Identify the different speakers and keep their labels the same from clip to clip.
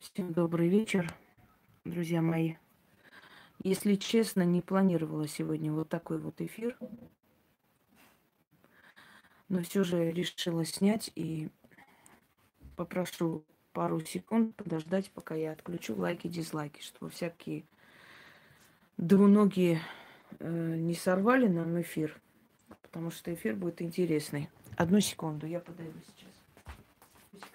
Speaker 1: Всем добрый вечер, друзья мои. Если честно, не планировала сегодня вот такой вот эфир. Но все же решила снять и попрошу пару секунд подождать, пока я отключу лайки, дизлайки, чтобы всякие двуногие э, не сорвали нам эфир, потому что эфир будет интересный. Одну секунду, я подойду сейчас. Пусть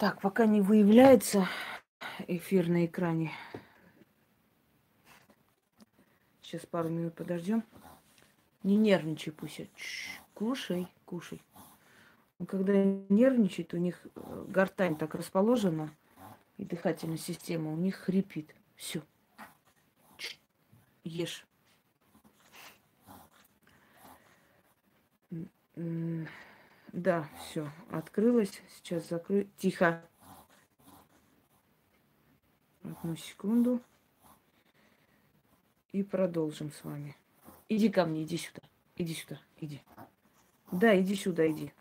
Speaker 1: Так, пока не выявляется эфир на экране. Сейчас пару минут подождем. Не нервничай, Пуся. Чш, кушай, кушай. Но когда нервничает, у них э, гортань так расположена, и дыхательная система у них хрипит. Все. Ешь. Да, все, открылось. Сейчас закрою. Тихо. Одну секунду. И продолжим с вами. Иди ко мне, иди сюда. Иди сюда, иди. Да, иди сюда, иди.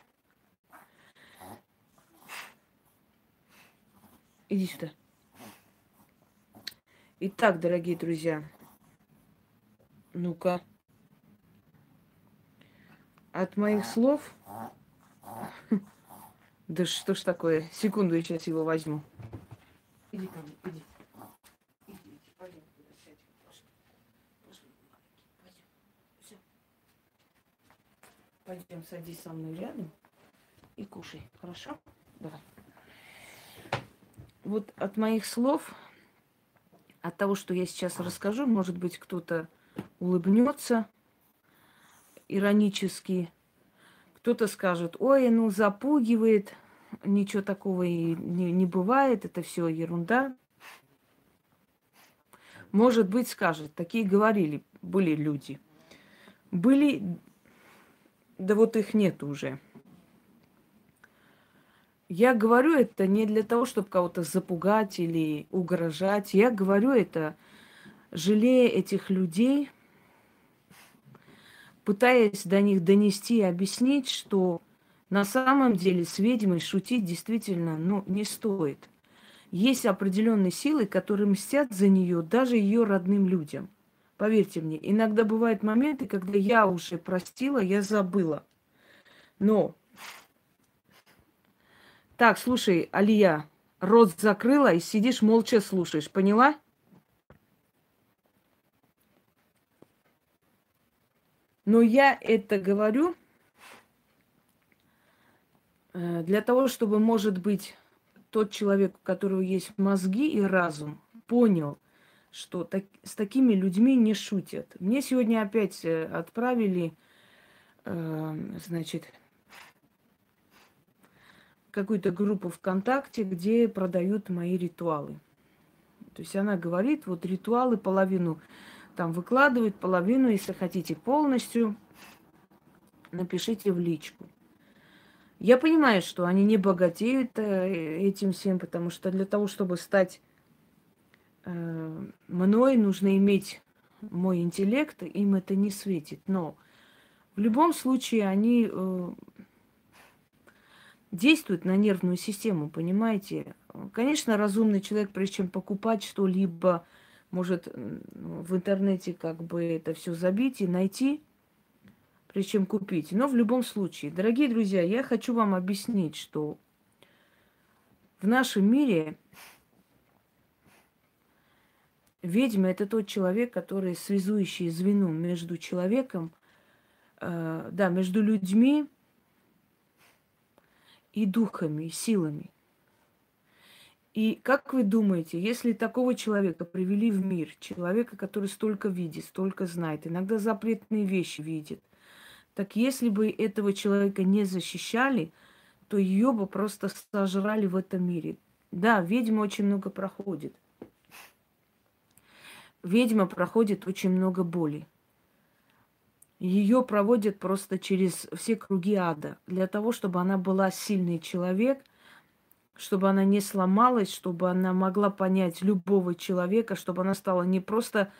Speaker 1: Иди сюда. Итак, дорогие друзья, ну-ка, от моих слов да что ж такое? Секунду, я сейчас его возьму. Иди ко мне, иди. Пойдем, садись со мной рядом и кушай. Хорошо? Давай. Вот от моих слов, от того, что я сейчас расскажу, может быть, кто-то улыбнется иронически, кто-то скажет, ой, ну запугивает, ничего такого и не, не бывает, это все ерунда. Может быть, скажет, такие говорили, были люди. Были, да вот их нет уже. Я говорю это не для того, чтобы кого-то запугать или угрожать. Я говорю это, жалея этих людей – пытаясь до них донести и объяснить, что на самом деле с ведьмой шутить действительно ну, не стоит. Есть определенные силы, которые мстят за нее даже ее родным людям. Поверьте мне, иногда бывают моменты, когда я уже простила, я забыла. Но так, слушай, Алия, рот закрыла и сидишь молча слушаешь, поняла? Но я это говорю э, для того, чтобы, может быть, тот человек, у которого есть мозги и разум, понял, что так, с такими людьми не шутят. Мне сегодня опять э, отправили, э, значит, какую-то группу ВКонтакте, где продают мои ритуалы. То есть она говорит, вот ритуалы половину там выкладывают половину, если хотите полностью, напишите в личку. Я понимаю, что они не богатеют э, этим всем, потому что для того, чтобы стать э, мной, нужно иметь мой интеллект, им это не светит. Но в любом случае они э, действуют на нервную систему, понимаете? Конечно, разумный человек, прежде чем покупать что-либо, может в интернете как бы это все забить и найти, прежде чем купить. Но в любом случае, дорогие друзья, я хочу вам объяснить, что в нашем мире ведьма это тот человек, который связующий звено между человеком, э, да, между людьми и духами, и силами. И как вы думаете, если такого человека привели в мир, человека, который столько видит, столько знает, иногда запретные вещи видит, так если бы этого человека не защищали, то ее бы просто сожрали в этом мире. Да, ведьма очень много проходит. Ведьма проходит очень много боли. Ее проводят просто через все круги ада, для того, чтобы она была сильный человек, чтобы она не сломалась, чтобы она могла понять любого человека, чтобы она стала не просто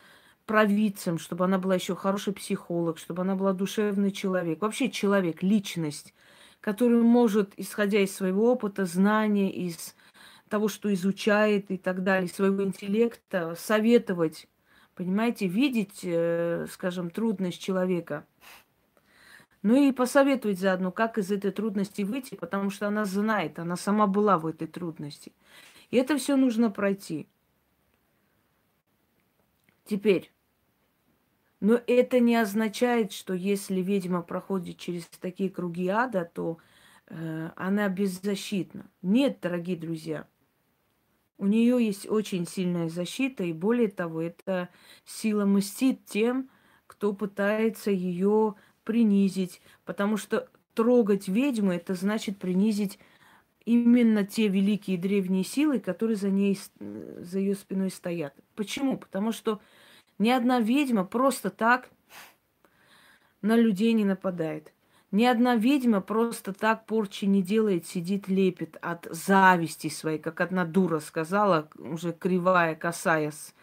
Speaker 1: провидцем, чтобы она была еще хороший психолог, чтобы она была душевный человек, вообще человек, личность, который может, исходя из своего опыта, знания, из того, что изучает и так далее, своего интеллекта, советовать, понимаете, видеть, э, скажем, трудность человека – ну и посоветовать заодно, как из этой трудности выйти, потому что она знает, она сама была в этой трудности. И это все нужно пройти. Теперь, но это не означает, что если ведьма проходит через такие круги ада, то э, она беззащитна. Нет, дорогие друзья. У нее есть очень сильная защита, и более того, эта сила мстит тем, кто пытается ее принизить, потому что трогать ведьму это значит принизить именно те великие древние силы, которые за ней, за ее спиной стоят. Почему? Потому что ни одна ведьма просто так на людей не нападает. Ни одна ведьма просто так порчи не делает, сидит, лепит от зависти своей, как одна дура сказала, уже кривая, косая, с,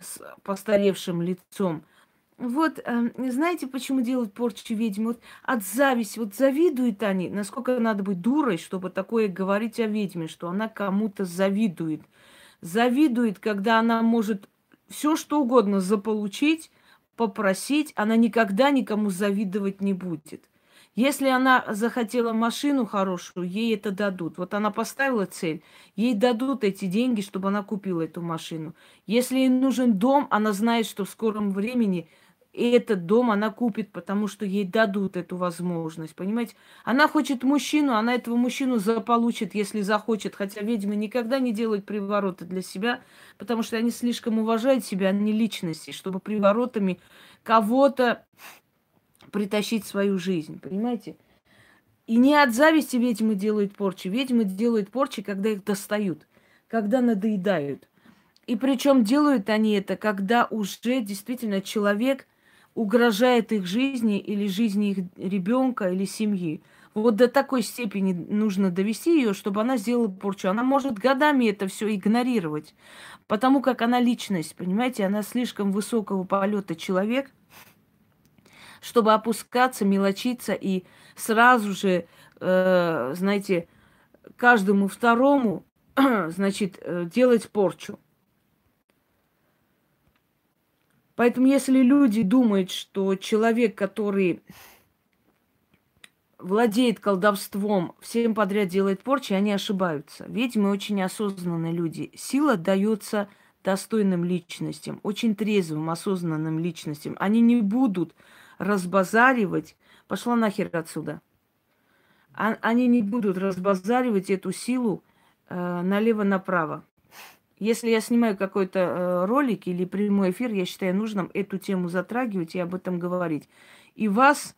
Speaker 1: с постаревшим лицом – вот, э, знаете, почему делают порчу ведьмы? Вот от зависти, вот завидуют они. Насколько надо быть дурой, чтобы такое говорить о ведьме, что она кому-то завидует. Завидует, когда она может все что угодно заполучить, попросить, она никогда никому завидовать не будет. Если она захотела машину хорошую, ей это дадут. Вот она поставила цель, ей дадут эти деньги, чтобы она купила эту машину. Если ей нужен дом, она знает, что в скором времени и этот дом она купит, потому что ей дадут эту возможность, понимаете? Она хочет мужчину, она этого мужчину заполучит, если захочет. Хотя ведьмы никогда не делают привороты для себя, потому что они слишком уважают себя, они личности, чтобы приворотами кого-то притащить в свою жизнь, понимаете? И не от зависти ведьмы делают порчи. Ведьмы делают порчи, когда их достают, когда надоедают. И причем делают они это, когда уже действительно человек – угрожает их жизни или жизни их ребенка или семьи. Вот до такой степени нужно довести ее, чтобы она сделала порчу. Она может годами это все игнорировать, потому как она личность, понимаете, она слишком высокого полета человек, чтобы опускаться, мелочиться и сразу же, э, знаете, каждому второму, значит, э, делать порчу. Поэтому если люди думают, что человек, который владеет колдовством, всем подряд делает порчи, они ошибаются. Ведьмы очень осознанные люди. Сила дается достойным личностям, очень трезвым, осознанным личностям. Они не будут разбазаривать. Пошла нахер отсюда. А, они не будут разбазаривать эту силу э, налево-направо. Если я снимаю какой-то э, ролик или прямой эфир, я считаю нужным эту тему затрагивать и об этом говорить. И вас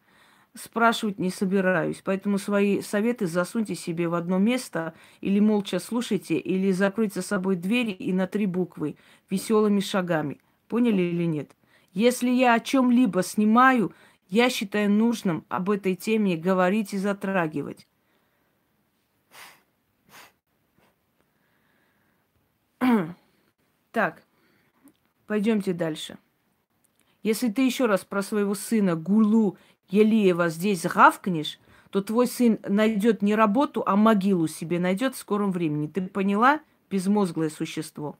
Speaker 1: спрашивать не собираюсь. Поэтому свои советы засуньте себе в одно место или молча слушайте, или закройте за собой двери и на три буквы веселыми шагами. Поняли или нет? Если я о чем-либо снимаю, я считаю нужным об этой теме говорить и затрагивать. Так, пойдемте дальше. Если ты еще раз про своего сына Гулу Елиева здесь гавкнешь, то твой сын найдет не работу, а могилу себе найдет в скором времени. Ты поняла, безмозглое существо?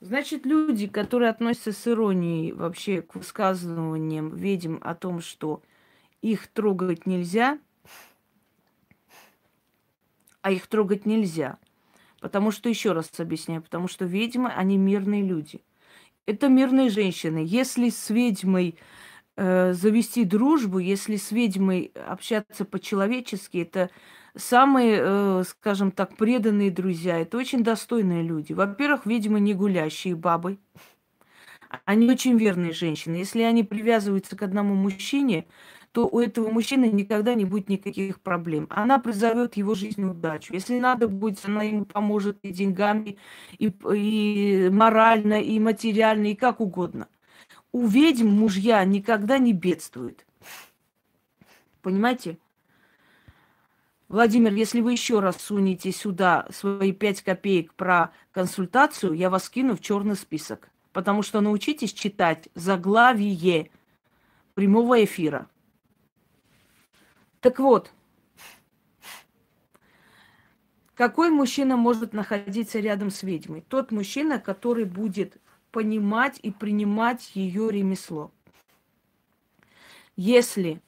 Speaker 1: Значит, люди, которые относятся с иронией вообще к высказываниям ведьм о том, что их трогать нельзя – а их трогать нельзя. Потому что, еще раз объясняю, потому что ведьмы, они мирные люди. Это мирные женщины. Если с ведьмой э, завести дружбу, если с ведьмой общаться по-человечески, это самые, э, скажем так, преданные друзья. Это очень достойные люди. Во-первых, видимо, не гулящие бабы. Они очень верные женщины. Если они привязываются к одному мужчине, то у этого мужчины никогда не будет никаких проблем. Она призовет его жизнь удачу. Если надо будет, она ему поможет и деньгами, и, и морально, и материально, и как угодно. У ведьм мужья никогда не бедствуют. Понимаете? Владимир, если вы еще раз сунете сюда свои пять копеек про консультацию, я вас кину в черный список. Потому что научитесь читать заглавие прямого эфира. Так вот, какой мужчина может находиться рядом с ведьмой? Тот мужчина, который будет понимать и принимать ее ремесло. Если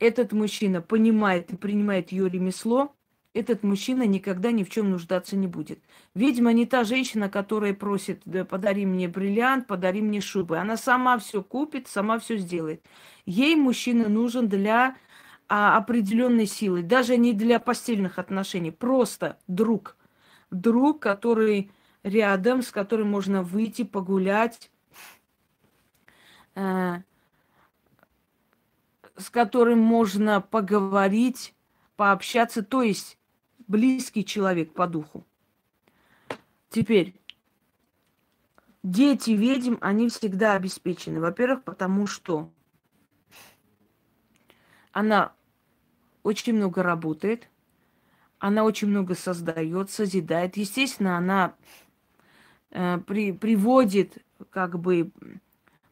Speaker 1: этот мужчина понимает и принимает ее ремесло, этот мужчина никогда ни в чем нуждаться не будет. Ведьма не та женщина, которая просит, да, подари мне бриллиант, подари мне шубы. Она сама все купит, сама все сделает. Ей мужчина нужен для а, определенной силы, даже не для постельных отношений, просто друг. Друг, который рядом, с которым можно выйти, погулять, э, с которым можно поговорить, пообщаться, то есть близкий человек по духу. Теперь, дети ведьм, они всегда обеспечены. Во-первых, потому что она очень много работает, она очень много создает, созидает. Естественно, она э, при, приводит, как бы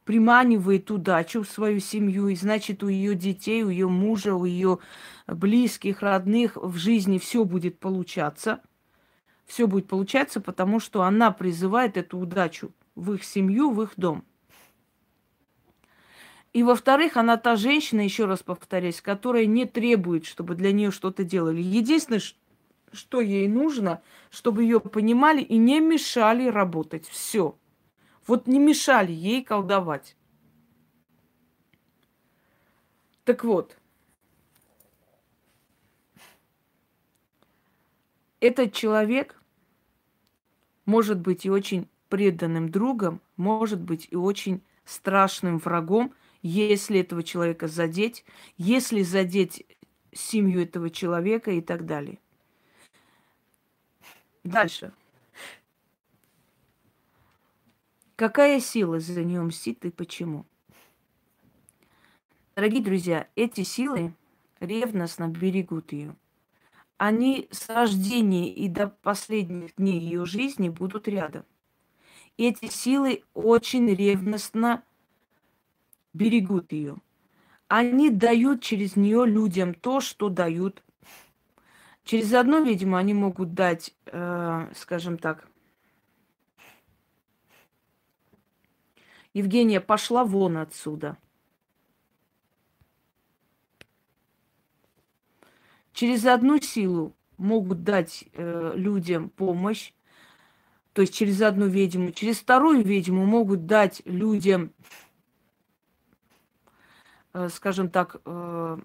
Speaker 1: приманивает удачу в свою семью, и значит, у ее детей, у ее мужа, у ее близких, родных в жизни все будет получаться. Все будет получаться, потому что она призывает эту удачу в их семью, в их дом. И во-вторых, она та женщина, еще раз повторяюсь, которая не требует, чтобы для нее что-то делали. Единственное, что ей нужно, чтобы ее понимали и не мешали работать. Все. Вот не мешали ей колдовать. Так вот, этот человек может быть и очень преданным другом, может быть и очень страшным врагом, если этого человека задеть, если задеть семью этого человека и так далее. Дальше. Какая сила за нее мстит и почему? Дорогие друзья, эти силы ревностно берегут ее они с рождения и до последних дней ее жизни будут рядом. Эти силы очень ревностно берегут ее. Они дают через нее людям то, что дают. Через одно, видимо, они могут дать, э, скажем так, Евгения пошла вон отсюда – через одну силу могут дать э, людям помощь, то есть через одну ведьму, через вторую ведьму могут дать людям, скажем так, э,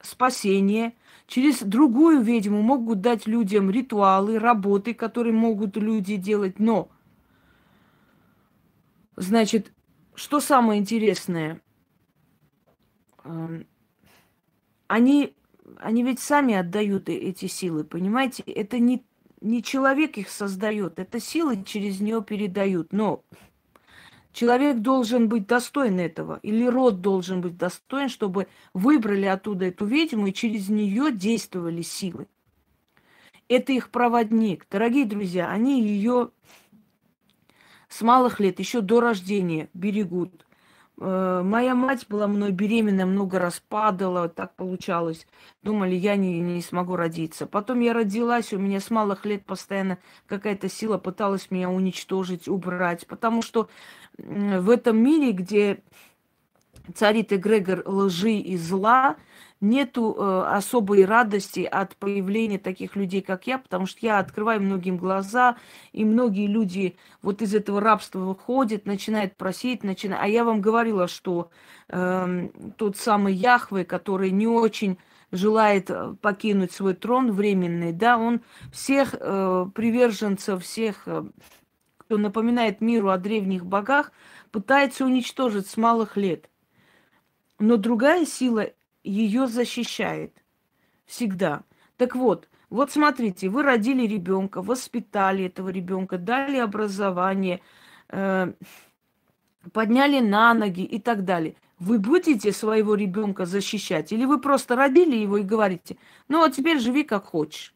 Speaker 1: спасение, через другую ведьму могут дать людям ритуалы, работы, которые могут люди делать, но, значит, что самое интересное, э, они они ведь сами отдают эти силы, понимаете? Это не, не человек их создает, это силы через нее передают. Но человек должен быть достоин этого, или род должен быть достоин, чтобы выбрали оттуда эту ведьму и через нее действовали силы. Это их проводник. Дорогие друзья, они ее с малых лет, еще до рождения берегут. Э, моя мать была мной беременна, много раз падала, так получалось. Думали, я не, не смогу родиться. Потом я родилась, у меня с малых лет постоянно какая-то сила пыталась меня уничтожить, убрать. Потому что в этом мире, где царит эгрегор лжи и зла, нету э, особой радости от появления таких людей, как я, потому что я открываю многим глаза, и многие люди вот из этого рабства выходят, начинают просить, начинают... А я вам говорила, что э, тот самый Яхве, который не очень желает э, покинуть свой трон временный, да, он всех э, приверженцев, всех, э, кто напоминает миру о древних богах, пытается уничтожить с малых лет. Но другая сила ее защищает всегда. Так вот, вот смотрите, вы родили ребенка, воспитали этого ребенка, дали образование, э, подняли на ноги и так далее. Вы будете своего ребенка защищать? Или вы просто родили его и говорите, ну а теперь живи как хочешь?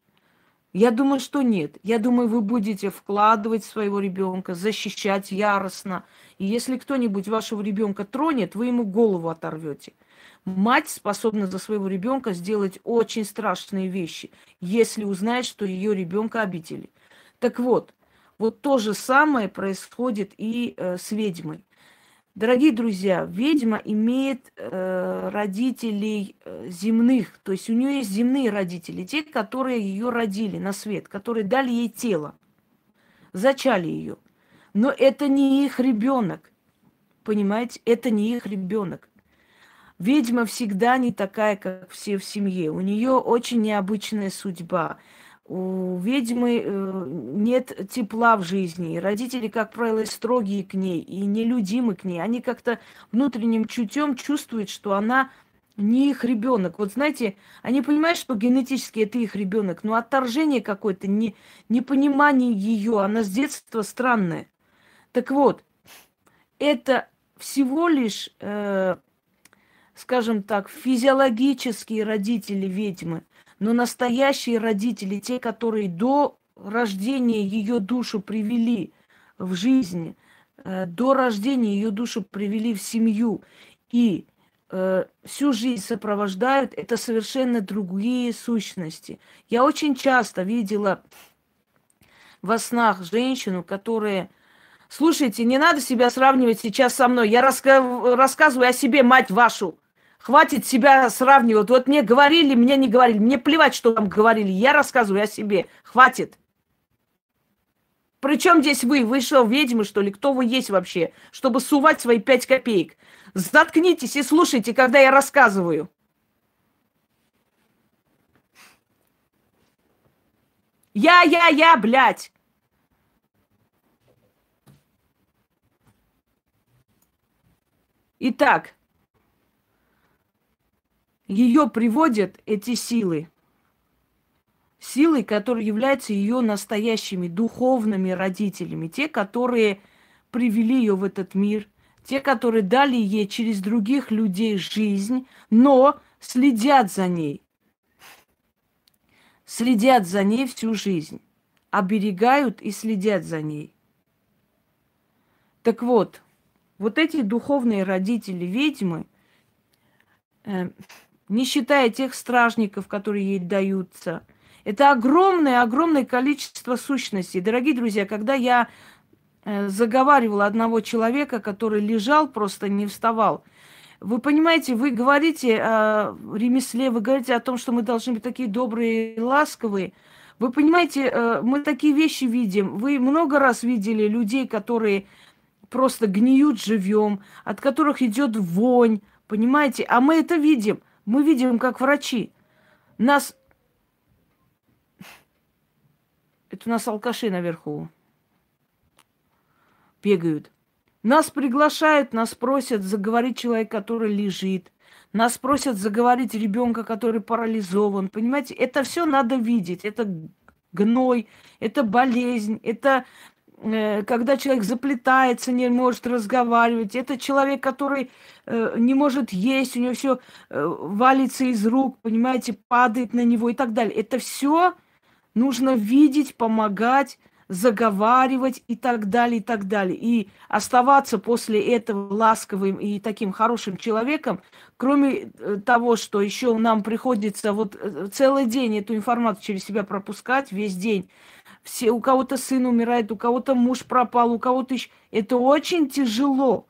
Speaker 1: Я думаю, что нет. Я думаю, вы будете вкладывать своего ребенка, защищать яростно. И если кто-нибудь вашего ребенка тронет, вы ему голову оторвете. Мать способна за своего ребенка сделать очень страшные вещи, если узнает, что ее ребенка обидели. Так вот, вот то же самое происходит и э, с ведьмой. Дорогие друзья, ведьма имеет э, родителей э, земных, то есть у нее есть земные родители, те, которые ее родили на свет, которые дали ей тело, зачали ее. Но это не их ребенок, понимаете, это не их ребенок. Ведьма всегда не такая, как все в семье. У нее очень необычная судьба у ведьмы э, нет тепла в жизни. Родители, как правило, строгие к ней и нелюдимы к ней. Они как-то внутренним чутьем чувствуют, что она не их ребенок. Вот знаете, они понимают, что генетически это их ребенок, но отторжение какое-то, не, непонимание ее, она с детства странная. Так вот, это всего лишь, э, скажем так, физиологические родители ведьмы. Но настоящие родители, те, которые до рождения ее душу привели в жизнь, э, до рождения ее душу привели в семью и э, всю жизнь сопровождают, это совершенно другие сущности. Я очень часто видела во снах женщину, которая... Слушайте, не надо себя сравнивать сейчас со мной. Я раска... рассказываю о себе, мать вашу. Хватит себя сравнивать. Вот мне говорили, мне не говорили. Мне плевать, что вам говорили. Я рассказываю о себе. Хватит. Причем здесь вы? Вы что, ведьмы, что ли? Кто вы есть вообще? Чтобы сувать свои пять копеек. Заткнитесь и слушайте, когда я рассказываю. Я, я, я, блядь. Итак, ее приводят эти силы. Силы, которые являются ее настоящими духовными родителями. Те, которые привели ее в этот мир. Те, которые дали ей через других людей жизнь, но следят за ней. Следят за ней всю жизнь. Оберегают и следят за ней. Так вот, вот эти духовные родители ведьмы э, – не считая тех стражников, которые ей даются. Это огромное-огромное количество сущностей. Дорогие друзья, когда я э, заговаривала одного человека, который лежал, просто не вставал, вы понимаете, вы говорите о ремесле, вы говорите о том, что мы должны быть такие добрые и ласковые. Вы понимаете, э, мы такие вещи видим. Вы много раз видели людей, которые просто гниют живьем, от которых идет вонь, понимаете? А мы это видим. Мы видим, как врачи. Нас... Это у нас алкаши наверху бегают. Нас приглашают, нас просят заговорить человек, который лежит. Нас просят заговорить ребенка, который парализован. Понимаете, это все надо видеть. Это гной, это болезнь, это когда человек заплетается, не может разговаривать, это человек, который э, не может есть, у него все э, валится из рук, понимаете, падает на него и так далее. Это все нужно видеть, помогать, заговаривать и так далее, и так далее. И оставаться после этого ласковым и таким хорошим человеком, кроме того, что еще нам приходится вот целый день эту информацию через себя пропускать, весь день, все, у кого-то сын умирает, у кого-то муж пропал, у кого-то еще. Это очень тяжело.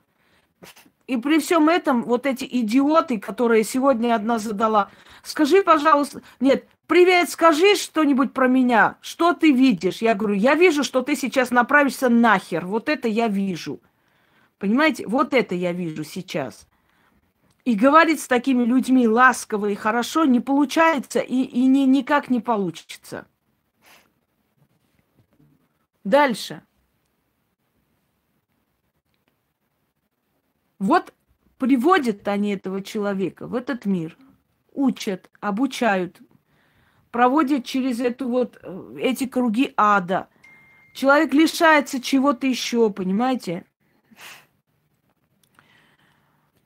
Speaker 1: И при всем этом вот эти идиоты, которые сегодня одна задала, скажи, пожалуйста, нет, привет, скажи что-нибудь про меня, что ты видишь? Я говорю, я вижу, что ты сейчас направишься нахер, вот это я вижу. Понимаете, вот это я вижу сейчас. И говорить с такими людьми ласково и хорошо не получается и, и ни, никак не получится. Дальше. Вот приводят они этого человека в этот мир, учат, обучают, проводят через эту вот, э, эти круги ада. Человек лишается чего-то еще, понимаете?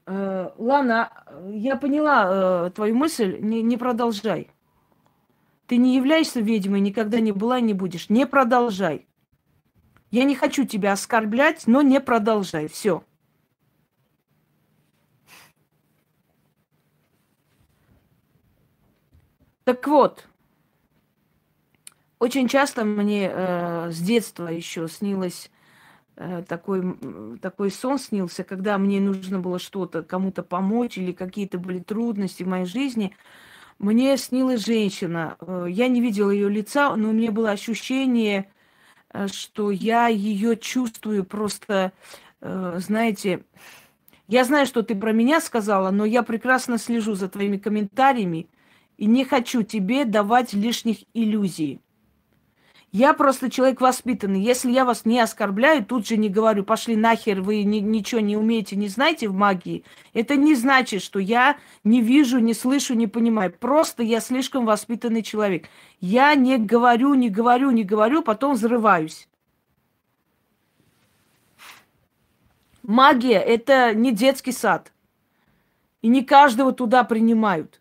Speaker 1: Э, Лана, я поняла э, твою мысль, не, не продолжай. Ты не являешься ведьмой, никогда не была и не будешь. Не продолжай. Я не хочу тебя оскорблять, но не продолжай. Все. Так вот, очень часто мне э, с детства еще снилось э, такой, такой сон снился, когда мне нужно было что-то кому-то помочь или какие-то были трудности в моей жизни. Мне снилась женщина. Э, я не видела ее лица, но у меня было ощущение, что я ее чувствую просто, э, знаете, я знаю, что ты про меня сказала, но я прекрасно слежу за твоими комментариями и не хочу тебе давать лишних иллюзий. Я просто человек воспитанный. Если я вас не оскорбляю, тут же не говорю, пошли нахер, вы ни, ничего не умеете, не знаете в магии. Это не значит, что я не вижу, не слышу, не понимаю. Просто я слишком воспитанный человек. Я не говорю, не говорю, не говорю, потом взрываюсь. Магия – это не детский сад. И не каждого туда принимают.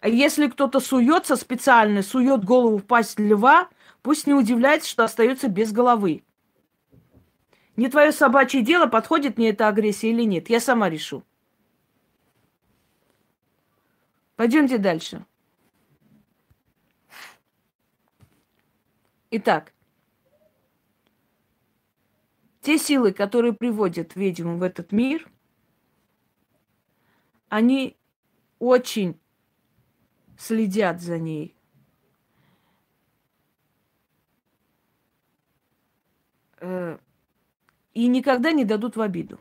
Speaker 1: А если кто-то суется специально, сует голову в пасть льва, пусть не удивляется, что остается без головы. Не твое собачье дело, подходит мне эта агрессия или нет. Я сама решу. Пойдемте дальше. Итак, те силы, которые приводят ведьму в этот мир, они очень следят за ней. И никогда не дадут в обиду.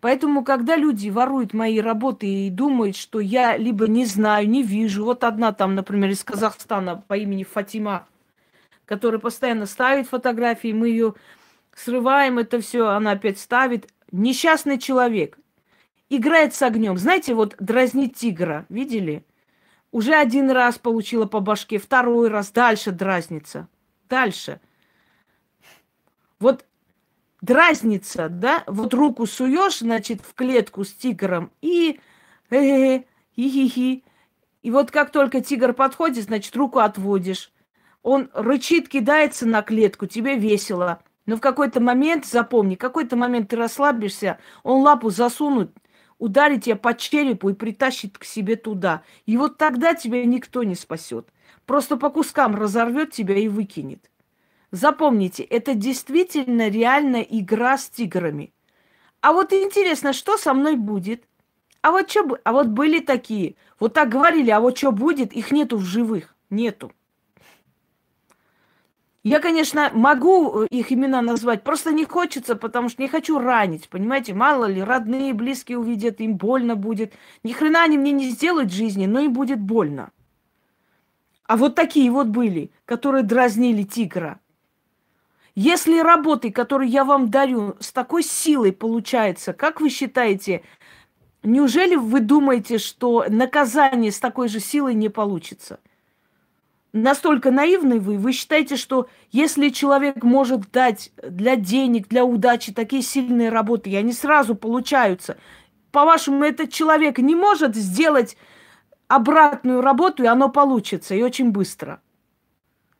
Speaker 1: Поэтому, когда люди воруют мои работы и думают, что я либо не знаю, не вижу, вот одна там, например, из Казахстана по имени Фатима, которая постоянно ставит фотографии, мы ее срываем, это все, она опять ставит. Несчастный человек играет с огнем. Знаете, вот дразнить тигра, видели? Уже один раз получила по башке, второй раз, дальше дразнится. Дальше. Вот дразнится, да, вот руку суешь, значит, в клетку с тигром и э -э хи-хи-хи. И вот как только тигр подходит, значит, руку отводишь. Он рычит, кидается на клетку, тебе весело. Но в какой-то момент, запомни, какой-то момент ты расслабишься, он лапу засунут, ударит тебя по черепу и притащит к себе туда. И вот тогда тебя никто не спасет. Просто по кускам разорвет тебя и выкинет. Запомните, это действительно реальная игра с тиграми. А вот интересно, что со мной будет? А вот что, а вот были такие, вот так говорили, а вот что будет, их нету в живых, нету. Я, конечно, могу э, их имена назвать, просто не хочется, потому что не хочу ранить, понимаете? Мало ли, родные, близкие увидят, им больно будет. Ни хрена они мне не сделают в жизни, но им будет больно. А вот такие вот были, которые дразнили тигра. Если работы, которые я вам дарю, с такой силой получается, как вы считаете, неужели вы думаете, что наказание с такой же силой не получится? настолько наивны вы, вы считаете, что если человек может дать для денег, для удачи такие сильные работы, и они сразу получаются, по-вашему, этот человек не может сделать обратную работу, и оно получится, и очень быстро.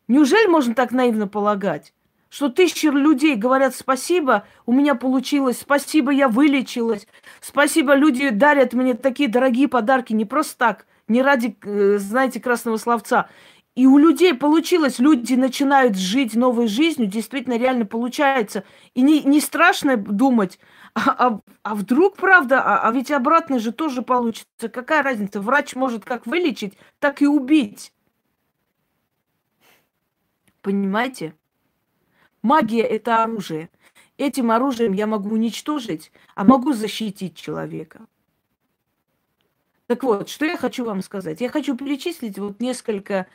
Speaker 1: Неужели можно так наивно полагать? Что тысячи людей говорят спасибо, у меня получилось, спасибо, я вылечилась, спасибо, люди дарят мне такие дорогие подарки не просто так, не ради, э, знаете, красного словца. И у людей получилось, люди начинают жить новой жизнью, действительно реально получается. И не, не страшно думать, а, а, а вдруг правда, а, а ведь обратно же тоже получится. Какая разница? Врач может как вылечить, так и убить. Понимаете? Магия – это оружие. Этим оружием я могу уничтожить, а могу защитить человека. Так вот, что я хочу вам сказать. Я хочу перечислить вот несколько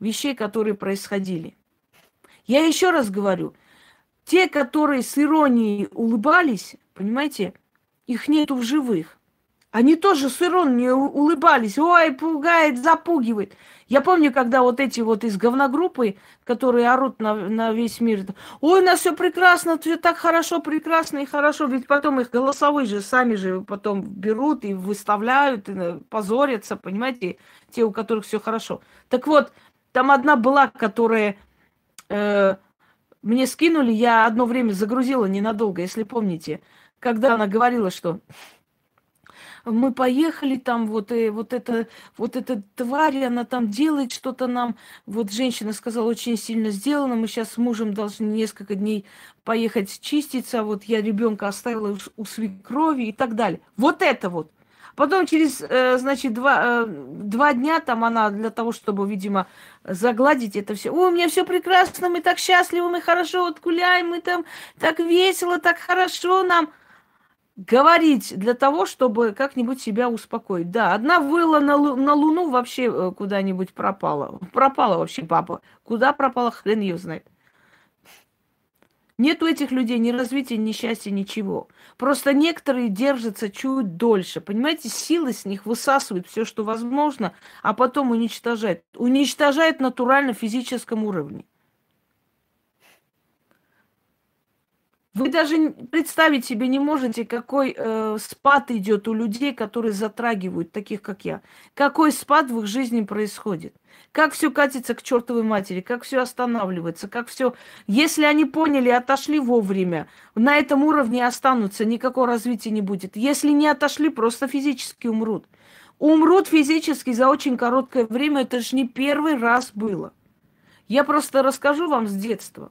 Speaker 1: вещей, которые происходили. Я еще раз говорю, те, которые с иронией улыбались, понимаете, их нету в живых. Они тоже с иронией улыбались. Ой, пугает, запугивает. Я помню, когда вот эти вот из говногруппы, которые орут на, на весь мир, ой, у нас все прекрасно, все так хорошо, прекрасно и хорошо. Ведь потом их голосовые же сами же потом берут и выставляют, и позорятся, понимаете, те, у которых все хорошо. Так вот, там одна была, которая э, мне скинули, я одно время загрузила ненадолго, если помните, когда она говорила, что мы поехали там, вот, и, э, вот, это, вот эта тварь, она там делает что-то нам. Вот женщина сказала, очень сильно сделано, мы сейчас с мужем должны несколько дней поехать чиститься, вот я ребенка оставила у свекрови и так далее. Вот это вот. Потом через, э, значит, два, э, два дня там она для того, чтобы, видимо, загладить это все. О, у меня все прекрасно, мы так счастливы, мы хорошо вот гуляем, мы там так весело, так хорошо нам говорить для того, чтобы как-нибудь себя успокоить. Да, одна выла на, на Луну вообще э, куда-нибудь пропала. Пропала вообще папа. Куда пропала, хрен ее знает. Нет у этих людей ни развития, ни счастья, ничего. Просто некоторые держатся чуть дольше. Понимаете, силы с них высасывают все, что возможно, а потом уничтожают. Уничтожают натурально физическом уровне. Вы даже представить себе не можете, какой э, спад идет у людей, которые затрагивают, таких как я. Какой спад в их жизни происходит. Как все катится к чертовой матери, как все останавливается, как все... Если они поняли, отошли вовремя, на этом уровне останутся, никакого развития не будет. Если не отошли, просто физически умрут. Умрут физически за очень короткое время, это же не первый раз было. Я просто расскажу вам с детства.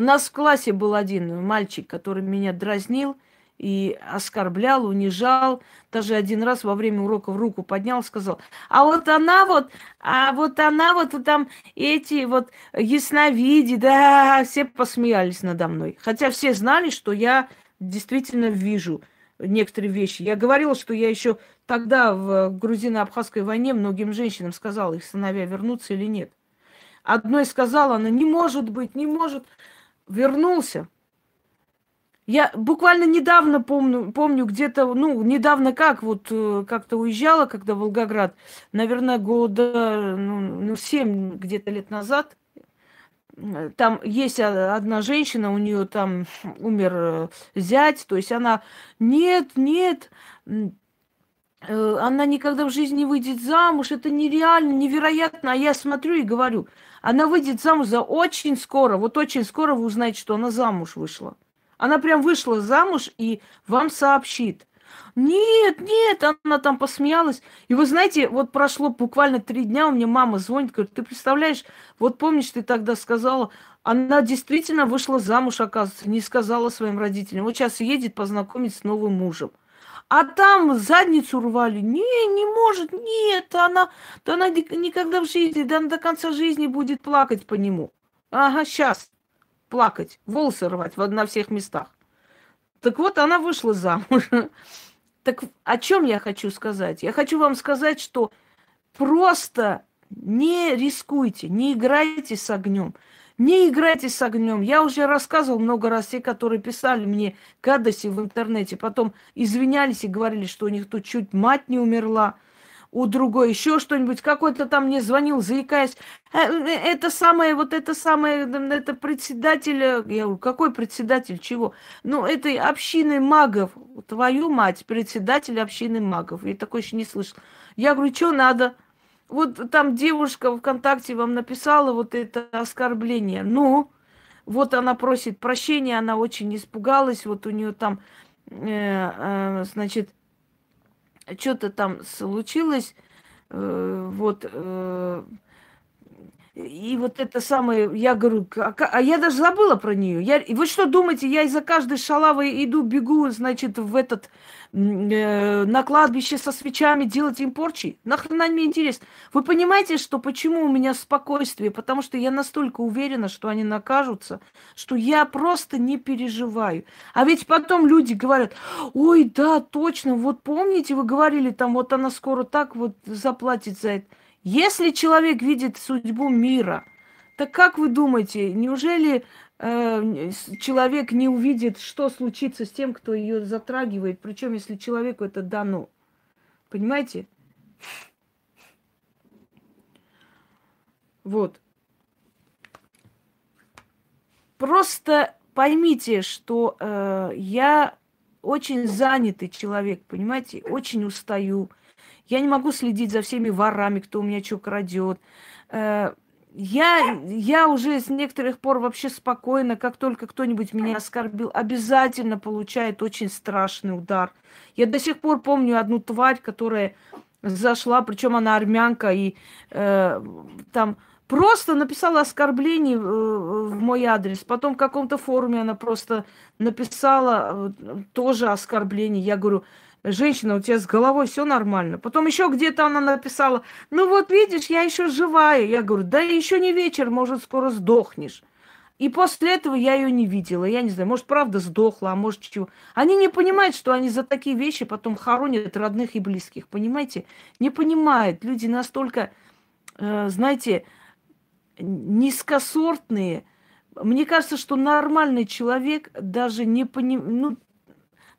Speaker 1: У нас в классе был один мальчик, который меня дразнил и оскорблял, унижал. Даже один раз во время урока в руку поднял, сказал, а вот она вот, а вот она вот, вот там эти вот ясновиди, да, все посмеялись надо мной. Хотя все знали, что я действительно вижу некоторые вещи. Я говорила, что я еще тогда в грузино-абхазской войне многим женщинам сказала, их сыновья вернутся или нет. Одной сказала она, не может быть, не может вернулся. Я буквально недавно помню, помню где-то, ну, недавно как, вот э, как-то уезжала, когда Волгоград, наверное, года, ну, ну 7 где-то лет назад. Там есть одна женщина, у нее там умер э, зять, то есть она, нет, нет, э, она никогда в жизни не выйдет замуж, это нереально, невероятно. А я смотрю и говорю, она выйдет замуж за очень скоро. Вот очень скоро вы узнаете, что она замуж вышла. Она прям вышла замуж и вам сообщит. Нет, нет, она там посмеялась. И вы знаете, вот прошло буквально три дня, у меня мама звонит, говорит, ты представляешь, вот помнишь, ты тогда сказала, она действительно вышла замуж, оказывается, не сказала своим родителям. Вот сейчас едет познакомить с новым мужем. А там задницу рвали. Не, не может, нет, она, да она никогда в жизни, да до конца жизни будет плакать по нему. Ага, сейчас плакать, волосы рвать на всех местах. Так вот, она вышла замуж. Так о чем я хочу сказать? Я хочу вам сказать, что просто не рискуйте, не играйте с огнем. Не играйте с огнем. Я уже рассказывал много раз, те, которые писали мне гадости в интернете, потом извинялись и говорили, что у них тут чуть мать не умерла, у другой еще что-нибудь, какой-то там мне звонил, заикаясь, «Э, э, это самое, вот это самое, это председатель, я говорю, какой председатель, чего? Ну, этой общины магов, твою мать, председатель общины магов, я такой еще не слышал. Я говорю, что надо? Вот там девушка ВКонтакте вам написала вот это оскорбление. Ну, вот она просит прощения, она очень испугалась, вот у нее там, э, э, значит, что-то там случилось, э, вот, э, и вот это самое, я говорю, а, а я даже забыла про нее. Я, и вы что думаете, я из-за каждой шалавы иду, бегу, значит, в этот, на кладбище со свечами делать им порчи? Нахрена мне интересно? Вы понимаете, что почему у меня спокойствие? Потому что я настолько уверена, что они накажутся, что я просто не переживаю. А ведь потом люди говорят, ой, да, точно, вот помните, вы говорили, там, вот она скоро так вот заплатит за это. Если человек видит судьбу мира, так как вы думаете, неужели э, человек не увидит, что случится с тем, кто ее затрагивает, причем если человеку это дано? Понимаете? Вот. Просто поймите, что э, я очень занятый человек, понимаете, очень устаю. Я не могу следить за всеми ворами, кто у меня что крадет. Э, я, я уже с некоторых пор вообще спокойно, как только кто-нибудь меня оскорбил, обязательно получает очень страшный удар. Я до сих пор помню одну тварь, которая зашла, причем она армянка, и э, там просто написала оскорбление э, в мой адрес. Потом в каком-то форуме она просто написала э, тоже оскорбление. Я говорю, женщина, у тебя с головой все нормально. Потом еще где-то она написала, ну вот видишь, я еще живая. Я говорю, да еще не вечер, может, скоро сдохнешь. И после этого я ее не видела. Я не знаю, может, правда сдохла, а может, чего. Они не понимают, что они за такие вещи потом хоронят родных и близких. Понимаете? Не понимают. Люди настолько, э, знаете, низкосортные. Мне кажется, что нормальный человек даже не понимает, ну,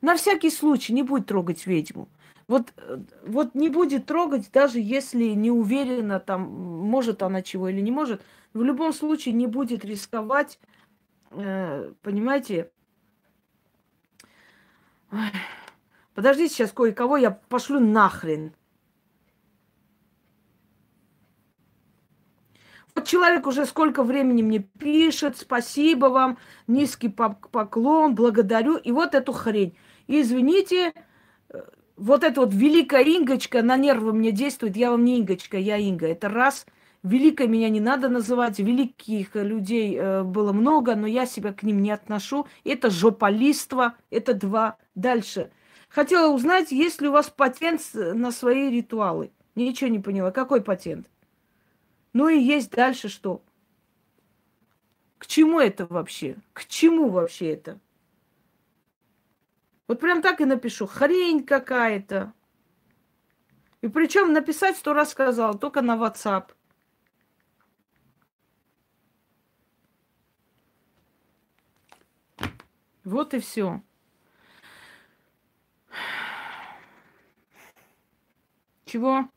Speaker 1: на всякий случай не будет трогать ведьму. Вот, э, вот не будет трогать, даже если не уверена, там, может она чего или не может. В любом случае не будет рисковать, э, понимаете? Подождите, сейчас кое-кого я пошлю нахрен. Вот человек уже сколько времени мне пишет, спасибо вам, низкий поклон, благодарю. И вот эту хрень. Извините, э, вот эта вот великая Ингочка на нервы мне действует. Я вам не Ингочка, я Инга. Это раз. Великой меня не надо называть. Великих людей э, было много, но я себя к ним не отношу. Это жополиство. Это два. Дальше. Хотела узнать, есть ли у вас патент на свои ритуалы. Ничего не поняла. Какой патент? Ну и есть дальше что? К чему это вообще? К чему вообще это? Вот прям так и напишу. Хрень какая-то. И причем написать сто раз сказал, только на WhatsApp. Вот и все. Чего?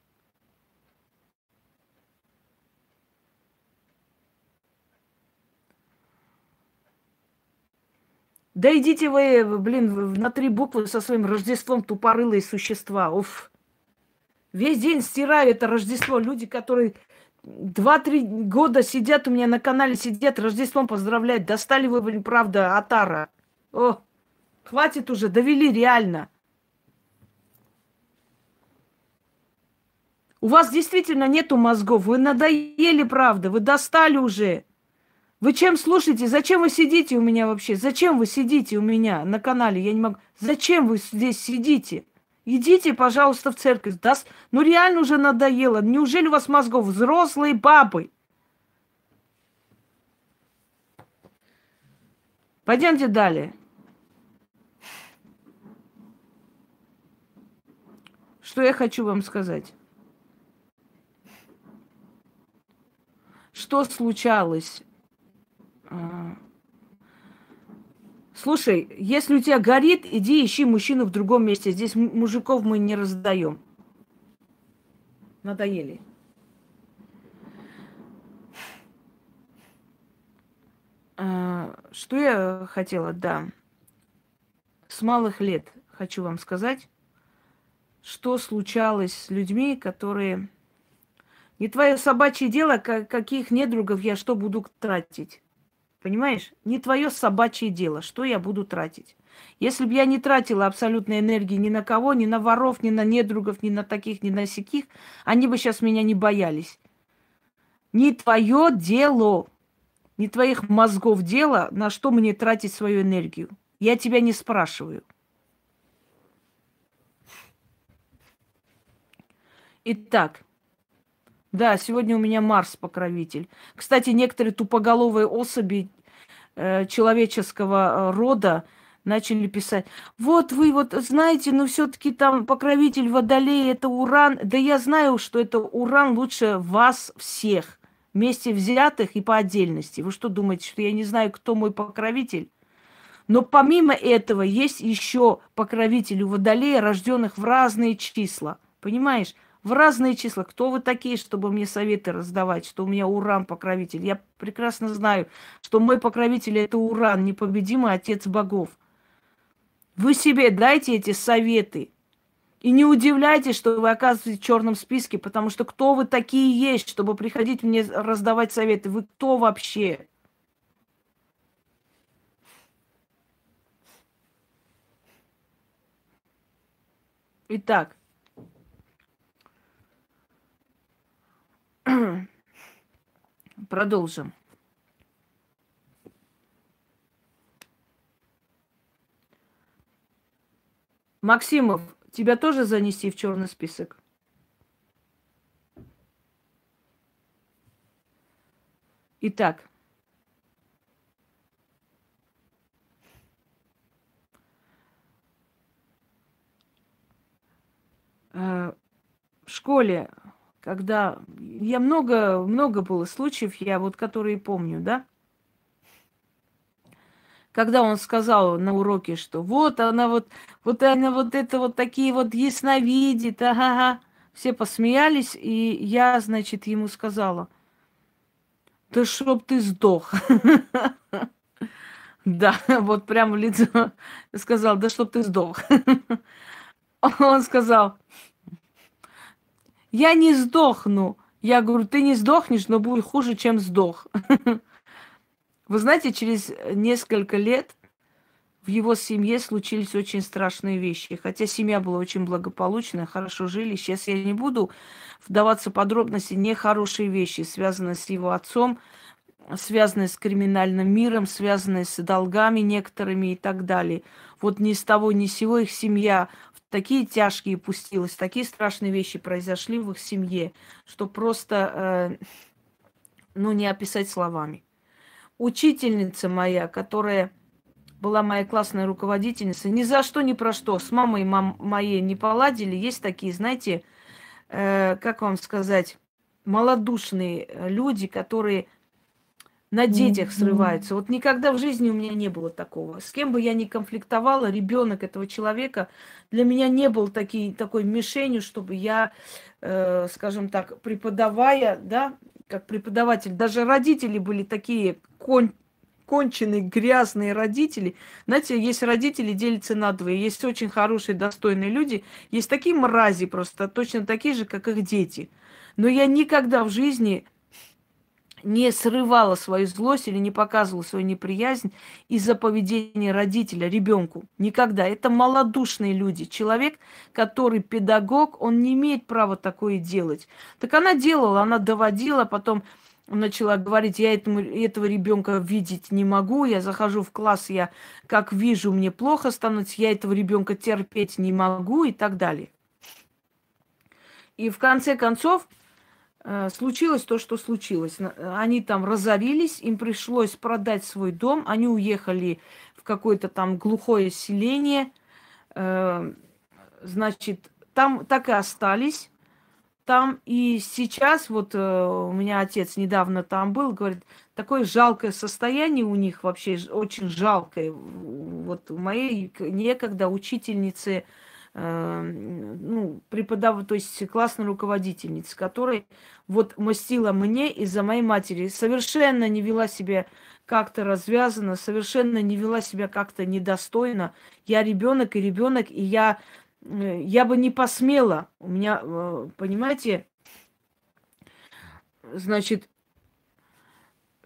Speaker 1: Да идите вы, блин, на три буквы со своим Рождеством тупорылые существа. Уф. Весь день стираю это Рождество. Люди, которые два-три года сидят у меня на канале, сидят, Рождеством поздравляют. Достали вы, блин, правда, Атара. О, хватит уже, довели реально. У вас действительно нету мозгов. Вы надоели, правда. Вы достали уже. Вы чем слушаете? Зачем вы сидите у меня вообще? Зачем вы сидите у меня на канале? Я не могу. Зачем вы здесь сидите? Идите, пожалуйста, в церковь. Да, ну реально уже надоело. Неужели у вас мозгов взрослые бабы? Пойдемте далее. Что я хочу вам сказать? Что случалось. Слушай, если у тебя горит, иди ищи мужчину в другом месте. Здесь мужиков мы не раздаем. Надоели. А, что я хотела, да. С малых лет хочу вам сказать, что случалось с людьми, которые... Не твое собачье дело, каких недругов я что буду тратить. Понимаешь? Не твое собачье дело, что я буду тратить. Если бы я не тратила абсолютной энергии ни на кого, ни на воров, ни на недругов, ни на таких, ни на сяких, они бы сейчас меня не боялись. Не твое дело, не твоих мозгов дело, на что мне тратить свою энергию. Я тебя не спрашиваю. Итак, да, сегодня у меня Марс покровитель. Кстати, некоторые тупоголовые особи э, человеческого э, рода начали писать. Вот вы вот знаете, ну все-таки там покровитель водолея это Уран. Да я знаю, что это Уран лучше вас всех вместе взятых и по отдельности. Вы что думаете, что я не знаю, кто мой покровитель? Но помимо этого есть еще покровители водолея, рожденных в разные числа. Понимаешь? В разные числа. Кто вы такие, чтобы мне советы раздавать, что у меня Уран покровитель? Я прекрасно знаю, что мой покровитель это Уран, непобедимый отец богов. Вы себе дайте эти советы. И не удивляйтесь, что вы оказываетесь в черном списке, потому что кто вы такие есть, чтобы приходить мне раздавать советы? Вы кто вообще? Итак, продолжим. Максимов, тебя тоже занести в черный список? Итак, э, в школе, когда я много, много было случаев, я вот которые помню, да, когда он сказал на уроке, что вот она вот, вот она вот это вот такие вот ясновидит, ага, все посмеялись, и я, значит, ему сказала, да чтоб ты сдох. Да, вот прямо в лицо сказал, да чтоб ты сдох. Он сказал, я не сдохну. Я говорю, ты не сдохнешь, но будет хуже, чем сдох. Вы знаете, через несколько лет в его семье случились очень страшные вещи. Хотя семья была очень благополучная, хорошо жили. Сейчас я не буду вдаваться в подробности. Нехорошие вещи, связанные с его отцом, связанные с криминальным миром, связанные с долгами некоторыми и так далее. Вот ни с того, ни с сего их семья такие тяжкие пустилась, такие страшные вещи произошли в их семье, что просто, э, ну, не описать словами учительница моя, которая была моя классная руководительница, ни за что, ни про что, с мамой мам моей не поладили. Есть такие, знаете, э, как вам сказать, малодушные люди, которые на детях срываются. Вот никогда в жизни у меня не было такого. С кем бы я ни конфликтовала, ребенок этого человека для меня не был таки, такой мишенью, чтобы я, э, скажем так, преподавая, да, как преподаватель, даже родители были такие кон конченые, грязные родители. Знаете, есть родители, делятся на двое. Есть очень хорошие, достойные люди. Есть такие мрази просто, точно такие же, как их дети. Но я никогда в жизни не срывала свою злость или не показывала свою неприязнь из-за поведения родителя ребенку. Никогда. Это малодушные люди. Человек, который педагог, он не имеет права такое делать. Так она делала, она доводила, потом начала говорить, я этому, этого ребенка видеть не могу, я захожу в класс, я как вижу, мне плохо становится, я этого ребенка терпеть не могу и так далее. И в конце концов, случилось то, что случилось. Они там разорились, им пришлось продать свой дом, они уехали в какое-то там глухое селение, э, значит, там так и остались. Там и сейчас, вот э, у меня отец недавно там был, говорит, такое жалкое состояние у них вообще, очень жалкое. Вот у моей некогда учительницы ну, преподав, то есть классной руководительницы, которая вот мстила мне из-за моей матери, совершенно не вела себя как-то развязанно, совершенно не вела себя как-то недостойно. Я ребенок и ребенок, и я, э, я бы не посмела. У меня, э, понимаете, значит,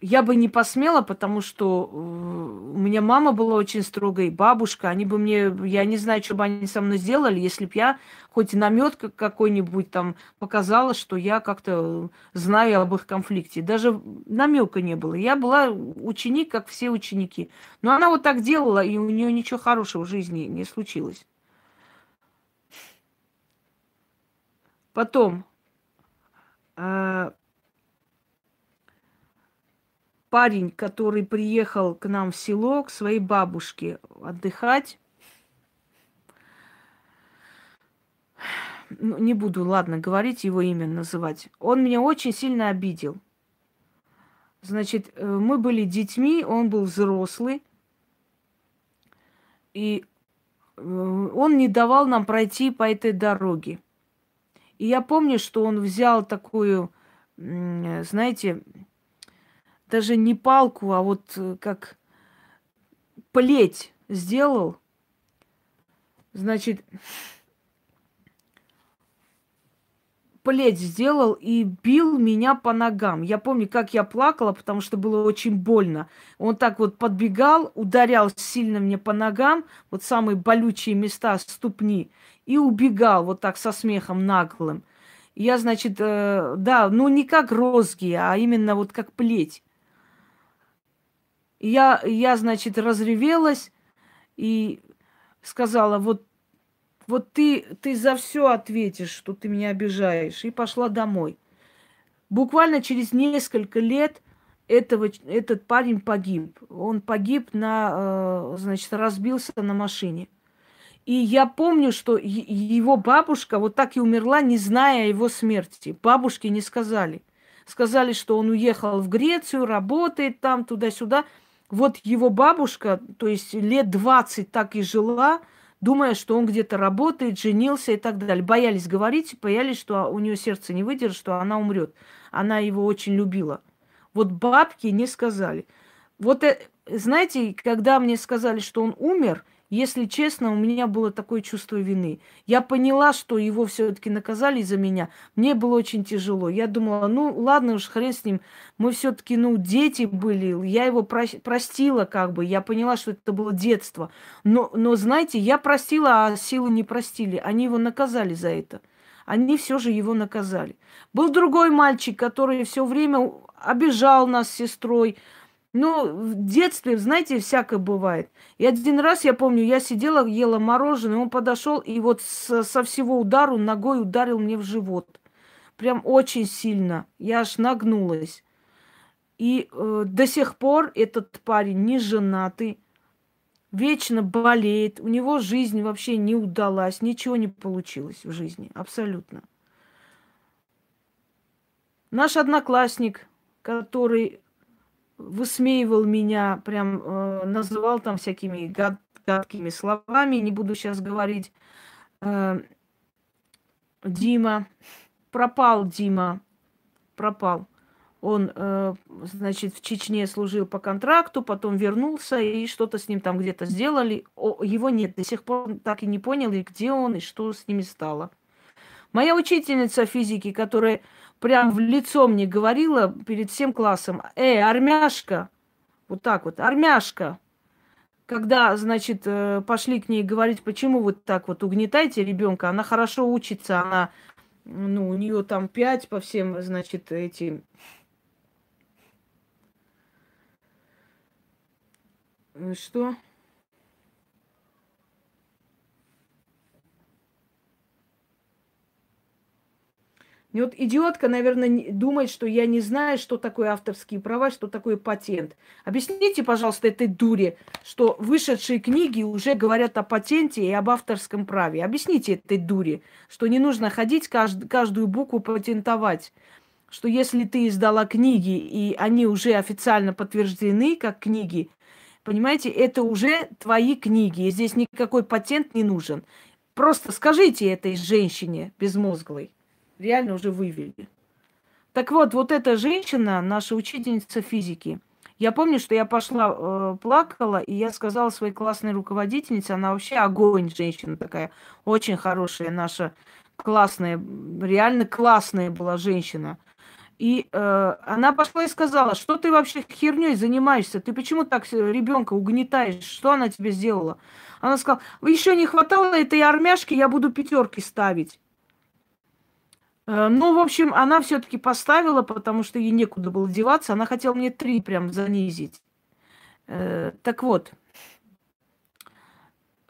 Speaker 1: я бы не посмела, потому что э, у меня мама была очень строгая, и бабушка. Они бы мне, я не знаю, что бы они со мной сделали, если бы я хоть намет какой-нибудь там показала, что я как-то знаю об их конфликте. Даже намека не было. Я была ученик, как все ученики. Но она вот так делала, и у нее ничего хорошего в жизни не случилось. Потом, э, парень, который приехал к нам в село, к своей бабушке отдыхать. Ну, не буду, ладно, говорить его имя называть. Он меня очень сильно обидел. Значит, э, мы были детьми, он был взрослый. И э, он не давал нам пройти по этой дороге. И я помню, что он взял такую, знаете, даже не палку, а вот э, как плеть сделал. Значит, плеть сделал и бил меня по ногам. Я помню, как я плакала, потому что было очень больно. Он так вот подбегал, ударял сильно мне по ногам, вот самые болючие места ступни, и убегал вот так со смехом наглым. Я, значит, э, да, ну не как розги, а именно вот как плеть. Я, я, значит, разревелась и сказала, вот, вот ты, ты за все ответишь, что ты меня обижаешь, и пошла домой. Буквально через несколько лет этого, этот парень погиб. Он погиб на, э, значит, разбился на машине. И я помню, что его бабушка вот так и умерла, не зная его смерти. Бабушке не сказали. Сказали, что он уехал в Грецию, работает там, туда-сюда – вот его бабушка, то есть лет 20 так и жила, думая, что он где-то работает, женился и так далее. Боялись говорить, боялись, что у нее сердце не выдержит, что она умрет. Она его очень любила. Вот бабки не сказали. Вот, э, знаете, когда мне сказали, что он умер, если честно, у меня было такое чувство вины. Я поняла, что его все-таки наказали за меня. Мне было очень тяжело. Я думала, ну ладно уж, хрен с ним. Мы все-таки, ну, дети были. Я его простила, как бы. Я поняла, что это было детство. Но, но знаете, я простила, а силы не простили. Они его наказали за это. Они все же его наказали. Был другой мальчик, который все время обижал нас с сестрой, ну, в детстве, знаете, всякое бывает. И один раз, я помню, я сидела, ела мороженое, он подошел и вот со, со всего удару ногой ударил мне в живот. Прям очень сильно. Я аж нагнулась. И э, до сих пор этот парень не женатый, вечно болеет, у него жизнь вообще не удалась, ничего не получилось в жизни, абсолютно. Наш одноклассник, который высмеивал меня, прям э, называл там всякими гад, гадкими словами, не буду сейчас говорить. Э, Дима, пропал Дима, пропал. Он, э, значит, в Чечне служил по контракту, потом вернулся, и что-то с ним там где-то сделали. О, его нет, до сих пор так и не поняли, где он и что с ними стало. Моя учительница физики, которая прям в лицо мне говорила перед всем классом, эй, армяшка, вот так вот, армяшка. Когда, значит, э, пошли к ней говорить, почему вы так вот угнетаете ребенка, она хорошо учится, она, ну, у нее там пять по всем, значит, эти Что? И вот идиотка, наверное, думает, что я не знаю, что такое авторские права, что такое патент. Объясните, пожалуйста, этой дуре, что вышедшие книги уже говорят о патенте и об авторском праве. Объясните этой дуре, что не нужно ходить кажд- каждую букву патентовать. Что если ты издала книги, и они уже официально подтверждены как книги, понимаете, это уже твои книги, и здесь никакой патент не нужен. Просто скажите этой женщине безмозглой реально уже вывели. Так вот, вот эта женщина, наша учительница физики, я помню, что я пошла, э, плакала, и я сказала своей классной руководительнице, она вообще огонь женщина такая, очень хорошая наша, классная, реально классная была женщина. И э, она пошла и сказала, что ты вообще херней занимаешься? Ты почему так ребенка угнетаешь? Что она тебе сделала? Она сказала, еще не хватало этой армяшки, я буду пятерки ставить. Э, ну, в общем, она все-таки поставила, потому что ей некуда было деваться. Она хотела мне три прям занизить. Э, так вот,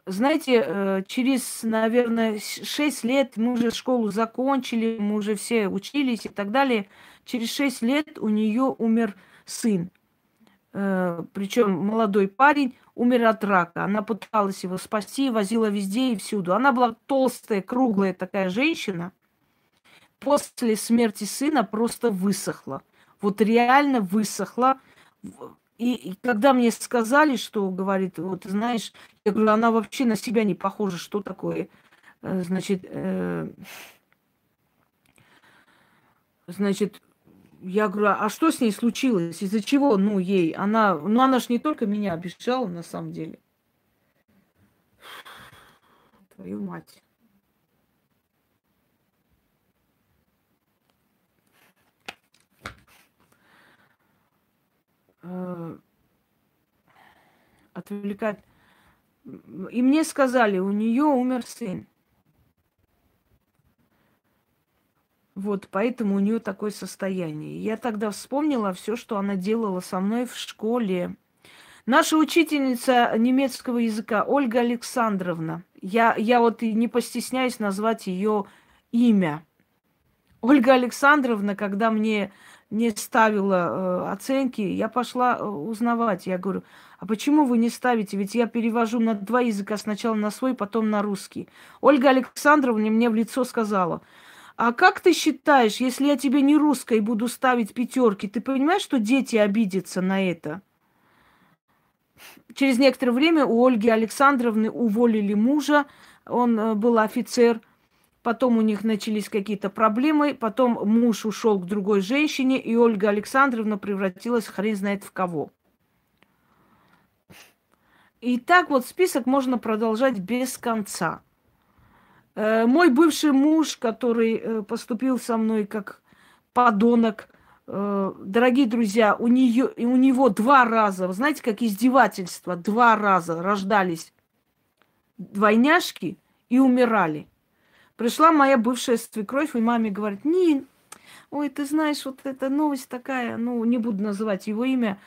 Speaker 1: знаете, э, через, наверное, шесть лет мы уже школу закончили, мы уже все учились и так далее. Через шесть лет у нее умер сын. Причем молодой парень умер от рака. Она пыталась его спасти, возила везде и всюду. Она была толстая, круглая такая женщина – после смерти сына просто высохла. Вот реально высохла. И, и когда мне сказали, что, говорит, вот знаешь, я говорю, она вообще на себя не похожа, что такое, э, значит, э, значит, я говорю, а что с ней случилось? Из-за чего, ну, ей? Она, ну, она же не только меня обижала, на самом деле. Твою мать. Отвлекать. И мне сказали, у нее умер сын. Вот, поэтому у нее такое состояние. Я тогда вспомнила все, что она делала со мной в школе. Наша учительница немецкого языка Ольга Александровна. Я, я вот и не постесняюсь назвать ее имя. Ольга Александровна, когда мне не ставила э, оценки, я пошла э, узнавать. Я говорю, а почему вы не ставите? Ведь я перевожу на два языка, сначала на свой, потом на русский. Ольга Александровна мне в лицо сказала, а как ты считаешь, если я тебе не русской буду ставить пятерки, ты понимаешь, что дети обидятся на это? Через некоторое время у Ольги Александровны уволили мужа, он э, был офицер – Потом у них начались какие-то проблемы. Потом муж ушел к другой женщине, и Ольга Александровна превратилась хрен знает в кого. И так вот список можно продолжать без конца. Э, мой бывший муж, который э, поступил со мной как подонок, э, дорогие друзья, у, нее, у него два раза, знаете, как издевательство, два раза рождались двойняшки и умирали. Пришла моя бывшая свекровь, и маме говорит, Нин, ой, ты знаешь, вот эта новость такая, ну, не буду называть его имя,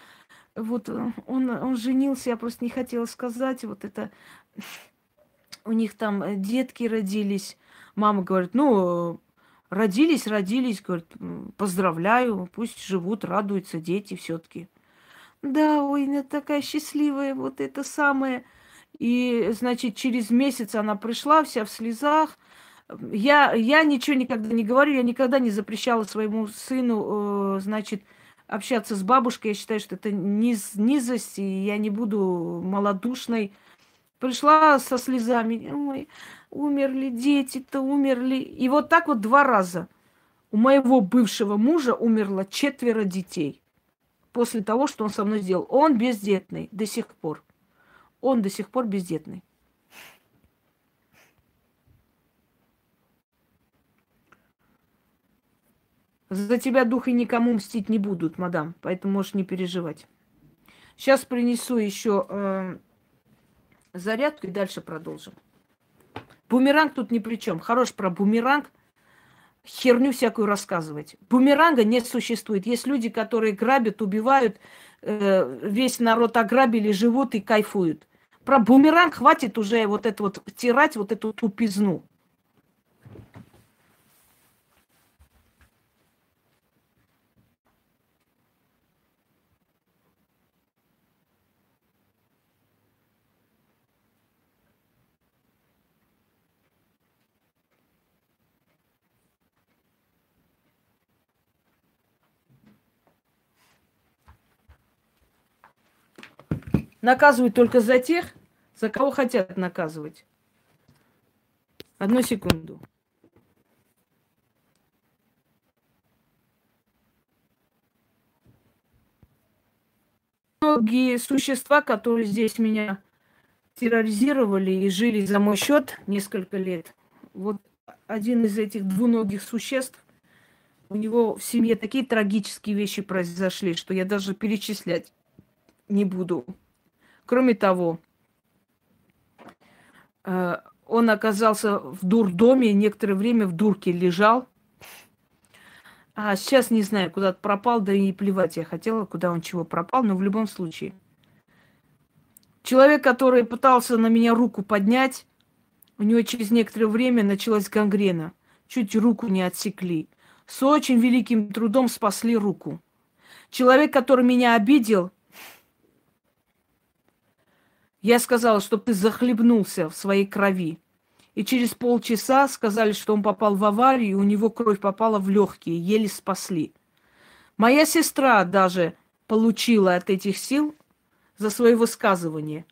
Speaker 1: вот э, он, он женился, я просто не хотела сказать, вот это, у них там э, детки родились. Мама говорит, ну, родились, родились, говорит, поздравляю, пусть живут, радуются дети все-таки. Да, ой, она такая счастливая, вот это самое. И, значит, через месяц она пришла вся в слезах, я, я ничего никогда не говорю, я никогда не запрещала своему сыну, э, значит, общаться с бабушкой. Я считаю, что это низ, низость, и я не буду малодушной. Пришла со слезами, ой, умерли дети-то, умерли. И вот так вот два раза. У моего бывшего мужа умерло четверо детей после того, что он со мной сделал. Он бездетный до сих пор. Он до сих пор бездетный. За тебя духи никому мстить не будут, мадам, поэтому можешь не переживать. Сейчас принесу еще э, зарядку и дальше продолжим. Бумеранг тут ни при чем. Хорош про бумеранг. Херню всякую рассказывать. Бумеранга не существует. Есть люди, которые грабят, убивают, э, весь народ ограбили, живут и кайфуют. Про бумеранг хватит уже вот это вот тирать, вот эту тупизну. Наказывают только за тех, за кого хотят наказывать. Одну секунду. Многие существа, которые здесь меня терроризировали и жили за мой счет несколько лет, вот один из этих двуногих существ у него в семье такие трагические вещи произошли, что я даже перечислять не буду. Кроме того, э, он оказался в дурдоме, некоторое время в дурке лежал. А сейчас не знаю, куда-то пропал, да и плевать я хотела, куда он чего пропал, но в любом случае. Человек, который пытался на меня руку поднять, у него через некоторое время началась гангрена. Чуть руку не отсекли. С очень великим трудом спасли руку. Человек, который меня обидел, я сказала, чтобы ты захлебнулся в своей крови. И через полчаса сказали, что он попал в аварию, и у него кровь попала в легкие, еле спасли. Моя сестра даже получила от этих сил за свои высказывания.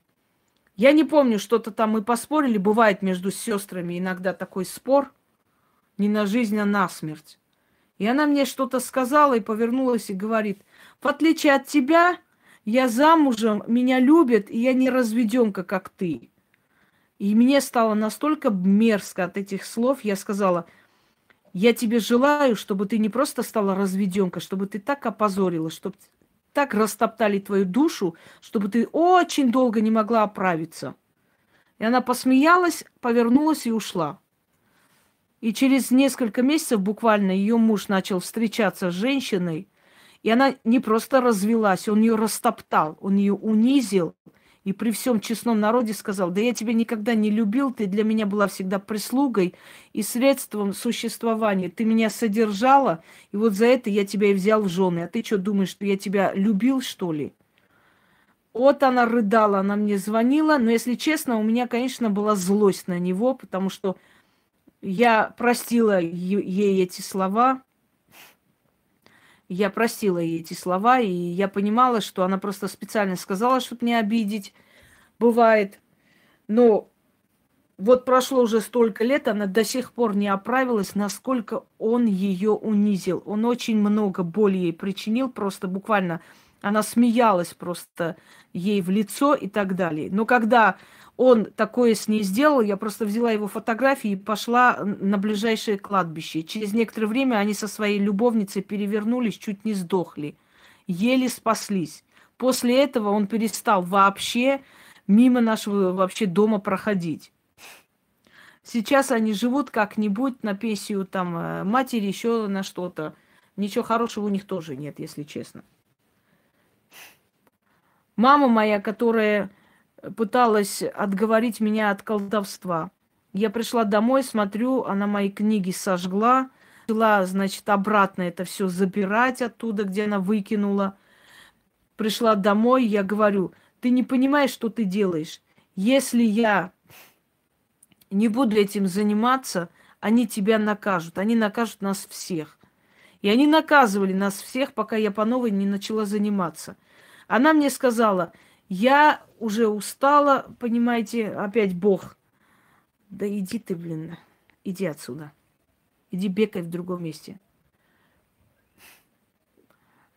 Speaker 1: Я не помню, что-то там мы поспорили. Бывает между сестрами иногда такой спор. Не на жизнь, а на смерть. И она мне что-то сказала и повернулась и говорит, в отличие от тебя, я замужем, меня любят, и я не разведенка, как ты. И мне стало настолько мерзко от этих слов, я сказала, я тебе желаю, чтобы ты не просто стала разведенкой, чтобы ты так опозорила, чтобы так растоптали твою душу, чтобы ты очень долго не могла оправиться. И она посмеялась, повернулась и ушла. И через несколько месяцев буквально ее муж начал встречаться с женщиной, и она не просто развелась, он ее растоптал, он ее унизил. И при всем честном народе сказал, да я тебя никогда не любил, ты для меня была всегда прислугой и средством существования. Ты меня содержала, и вот за это я тебя и взял в жены. А ты что, думаешь, что я тебя любил, что ли? Вот она рыдала, она мне звонила, но, если честно, у меня, конечно, была злость на него, потому что я простила ей эти слова, я простила ей эти слова, и я понимала, что она просто специально сказала, чтобы не обидеть. Бывает. Но вот прошло уже столько лет, она до сих пор не оправилась, насколько он ее унизил. Он очень много боли ей причинил, просто буквально она смеялась просто ей в лицо и так далее. Но когда он такое с ней сделал, я просто взяла его фотографии и пошла на ближайшее кладбище. Через некоторое время они со своей любовницей перевернулись, чуть не сдохли. Еле спаслись. После этого он перестал вообще мимо нашего вообще дома проходить. Сейчас они живут как-нибудь на пенсию там э, матери, еще на что-то. Ничего хорошего у них тоже нет, если честно. Мама моя, которая пыталась отговорить меня от колдовства. Я пришла домой, смотрю, она мои книги сожгла, начала, значит, обратно это все забирать оттуда, где она выкинула. Пришла домой, я говорю, ты не понимаешь, что ты делаешь. Если я не буду этим заниматься, они тебя накажут. Они накажут нас всех. И они наказывали нас всех, пока я по новой не начала заниматься. Она мне сказала, я уже устала, понимаете, опять Бог. Да иди ты, блин, иди отсюда. Иди бегай в другом месте.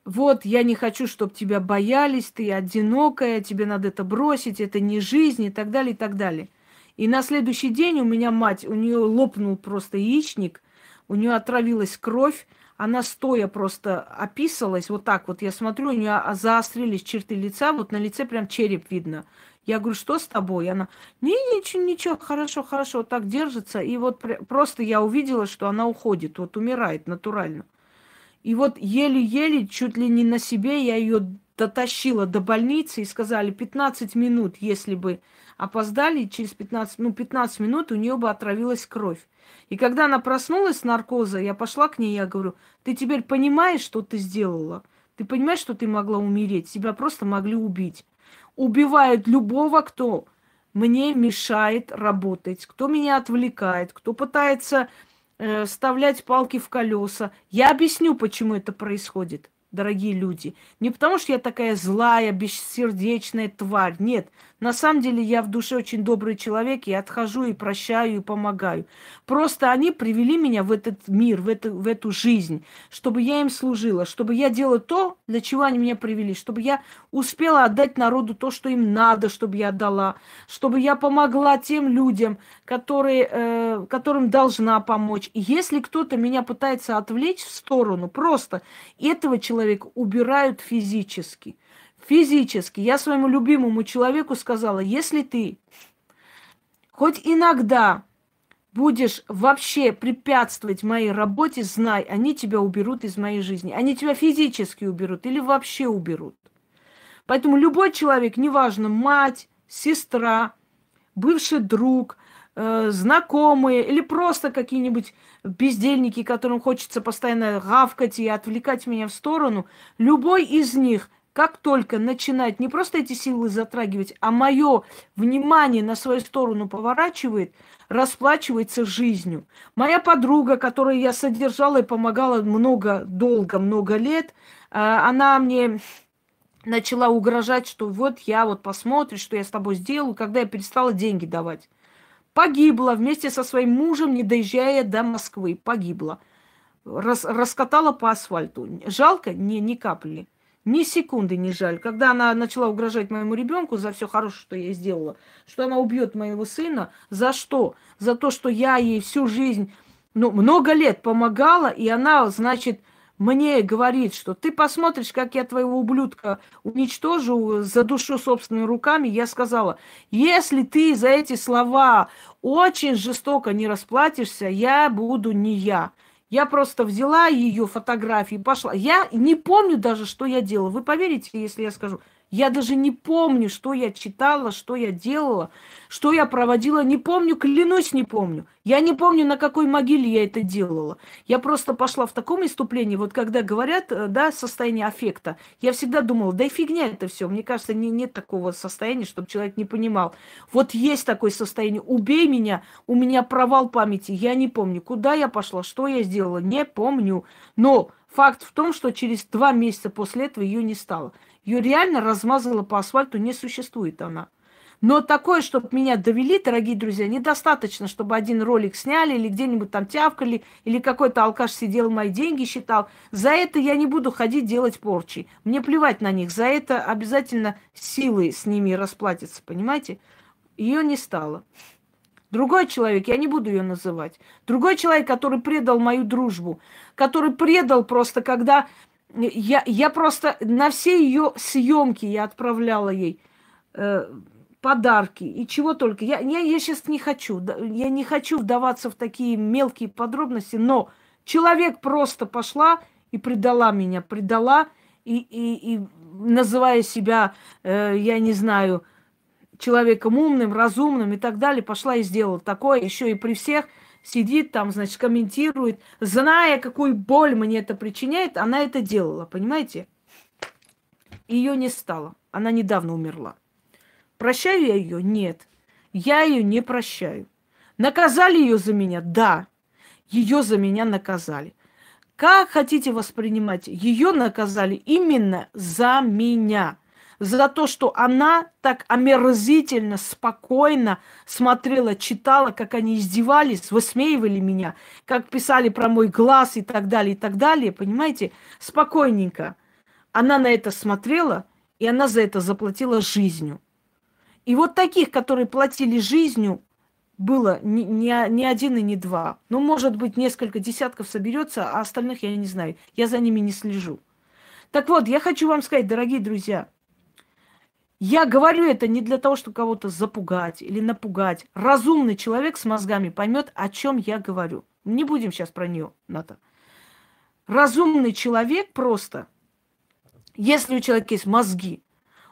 Speaker 1: Вот, я не хочу, чтобы тебя боялись, ты одинокая, тебе надо это бросить, это не жизнь и так далее, и так далее. И на следующий день у меня мать, у нее лопнул просто яичник, у нее отравилась кровь, она стоя просто описывалась, вот так вот, я смотрю, у нее заострились черты лица, вот на лице прям череп видно. Я говорю, что с тобой? Она, не, ничего, ничего, хорошо, хорошо, вот так держится. И вот просто я увидела, что она уходит, вот умирает натурально. И вот еле-еле, чуть ли не на себе, я ее дотащила до больницы и сказали, 15 минут, если бы опоздали, через 15, ну, 15 минут у нее бы отравилась кровь. И когда она проснулась с наркоза, я пошла к ней, я говорю, ты теперь понимаешь, что ты сделала? Ты понимаешь, что ты могла умереть? Тебя просто могли убить. Убивают любого, кто мне мешает работать, кто меня отвлекает, кто пытается э, вставлять палки в колеса. Я объясню, почему это происходит, дорогие люди. Не потому, что я такая злая, бессердечная тварь. Нет, На самом деле я в душе очень добрый человек, и отхожу, и прощаю, и помогаю. Просто они привели меня в этот мир, в эту, в эту жизнь, чтобы я им служила, чтобы я делала то, для чего они меня привели, чтобы я успела отдать народу то, что им надо, чтобы я отдала, чтобы я помогла тем людям, которые, э, которым должна помочь. И если кто-то меня пытается отвлечь в сторону, просто этого человека убирают физически – физически. Я своему любимому человеку сказала, если ты хоть иногда будешь вообще препятствовать моей работе, знай, они тебя уберут из моей жизни. Они тебя физически уберут или вообще уберут. Поэтому любой человек, неважно, мать, сестра, бывший друг, э, знакомые или просто какие-нибудь бездельники, которым хочется постоянно гавкать и отвлекать меня в сторону, любой из них как только начинает не просто эти силы затрагивать, а мое внимание на свою сторону поворачивает, расплачивается жизнью. Моя подруга, которую я содержала и помогала много, долго, много лет, а, она мне начала угрожать, что вот я вот посмотришь, что я с тобой сделаю, когда я перестала деньги давать. Погибла вместе со своим мужем, не доезжая до Москвы. Погибла. Рас, раскатала по асфальту. Жалко? Не, ни капли. Ни секунды не жаль. Когда она начала угрожать моему ребенку за все хорошее, что я сделала, что она убьет моего сына, за что? За то, что я ей всю жизнь, ну, много лет помогала, и она, значит, мне говорит, что ты посмотришь, как я твоего ублюдка уничтожу, за душу собственными руками, я сказала, если ты за эти слова очень жестоко не расплатишься, я буду не я. Я просто взяла ее фотографии, пошла. Я не помню даже, что я делала. Вы поверите, если я скажу, я даже не помню, что я читала, что я делала, что я проводила. Не помню, клянусь, не помню. Я не помню, на какой могиле я это делала. Я просто пошла в таком иступлении. Вот когда говорят, э, да, состояние аффекта, я всегда думала, да и фигня это все. Мне кажется, не, нет такого состояния, чтобы человек не понимал. Вот есть такое состояние. Убей меня, у меня провал памяти. Я не помню, куда я пошла, что я сделала, не помню. Но факт в том, что через два месяца после этого ее не стало. Ее реально размазало по асфальту, не существует она. Но такое, чтобы меня довели, дорогие друзья, недостаточно, чтобы один ролик сняли или где-нибудь там тявкали, или какой-то алкаш сидел, мои деньги считал. За это я не буду ходить делать порчи. Мне плевать на них. За это обязательно силы с ними расплатятся, понимаете? Ее не стало. Другой человек, я не буду ее называть. Другой человек, который предал мою дружбу, который предал просто, когда я, я просто на все ее съемки я отправляла ей э, подарки и чего только. Я, я, я сейчас не хочу, я не хочу вдаваться в такие мелкие подробности, но человек просто пошла и предала меня, предала и, и, и называя себя, э, я не знаю, человеком умным, разумным и так далее, пошла и сделала такое, еще и при всех – сидит там, значит, комментирует, зная, какую боль мне это причиняет, она это делала, понимаете? Ее не стало. Она недавно умерла. Прощаю я ее? Нет. Я ее не прощаю. Наказали ее за меня? Да. Ее за меня наказали. Как хотите воспринимать? Ее наказали именно за меня за то, что она так омерзительно, спокойно смотрела, читала, как они издевались, высмеивали меня, как писали про мой глаз и так далее, и так далее, понимаете, спокойненько. Она на это смотрела, и она за это заплатила жизнью. И вот таких, которые платили жизнью, было не, не, не один и не два. Ну, может быть, несколько десятков соберется, а остальных я не знаю. Я за ними не слежу. Так вот, я хочу вам сказать, дорогие друзья, я говорю это не для того, чтобы кого-то запугать или напугать. Разумный человек с мозгами поймет, о чем я говорю. Не будем сейчас про нее, Ната. Разумный человек просто, если у человека есть мозги,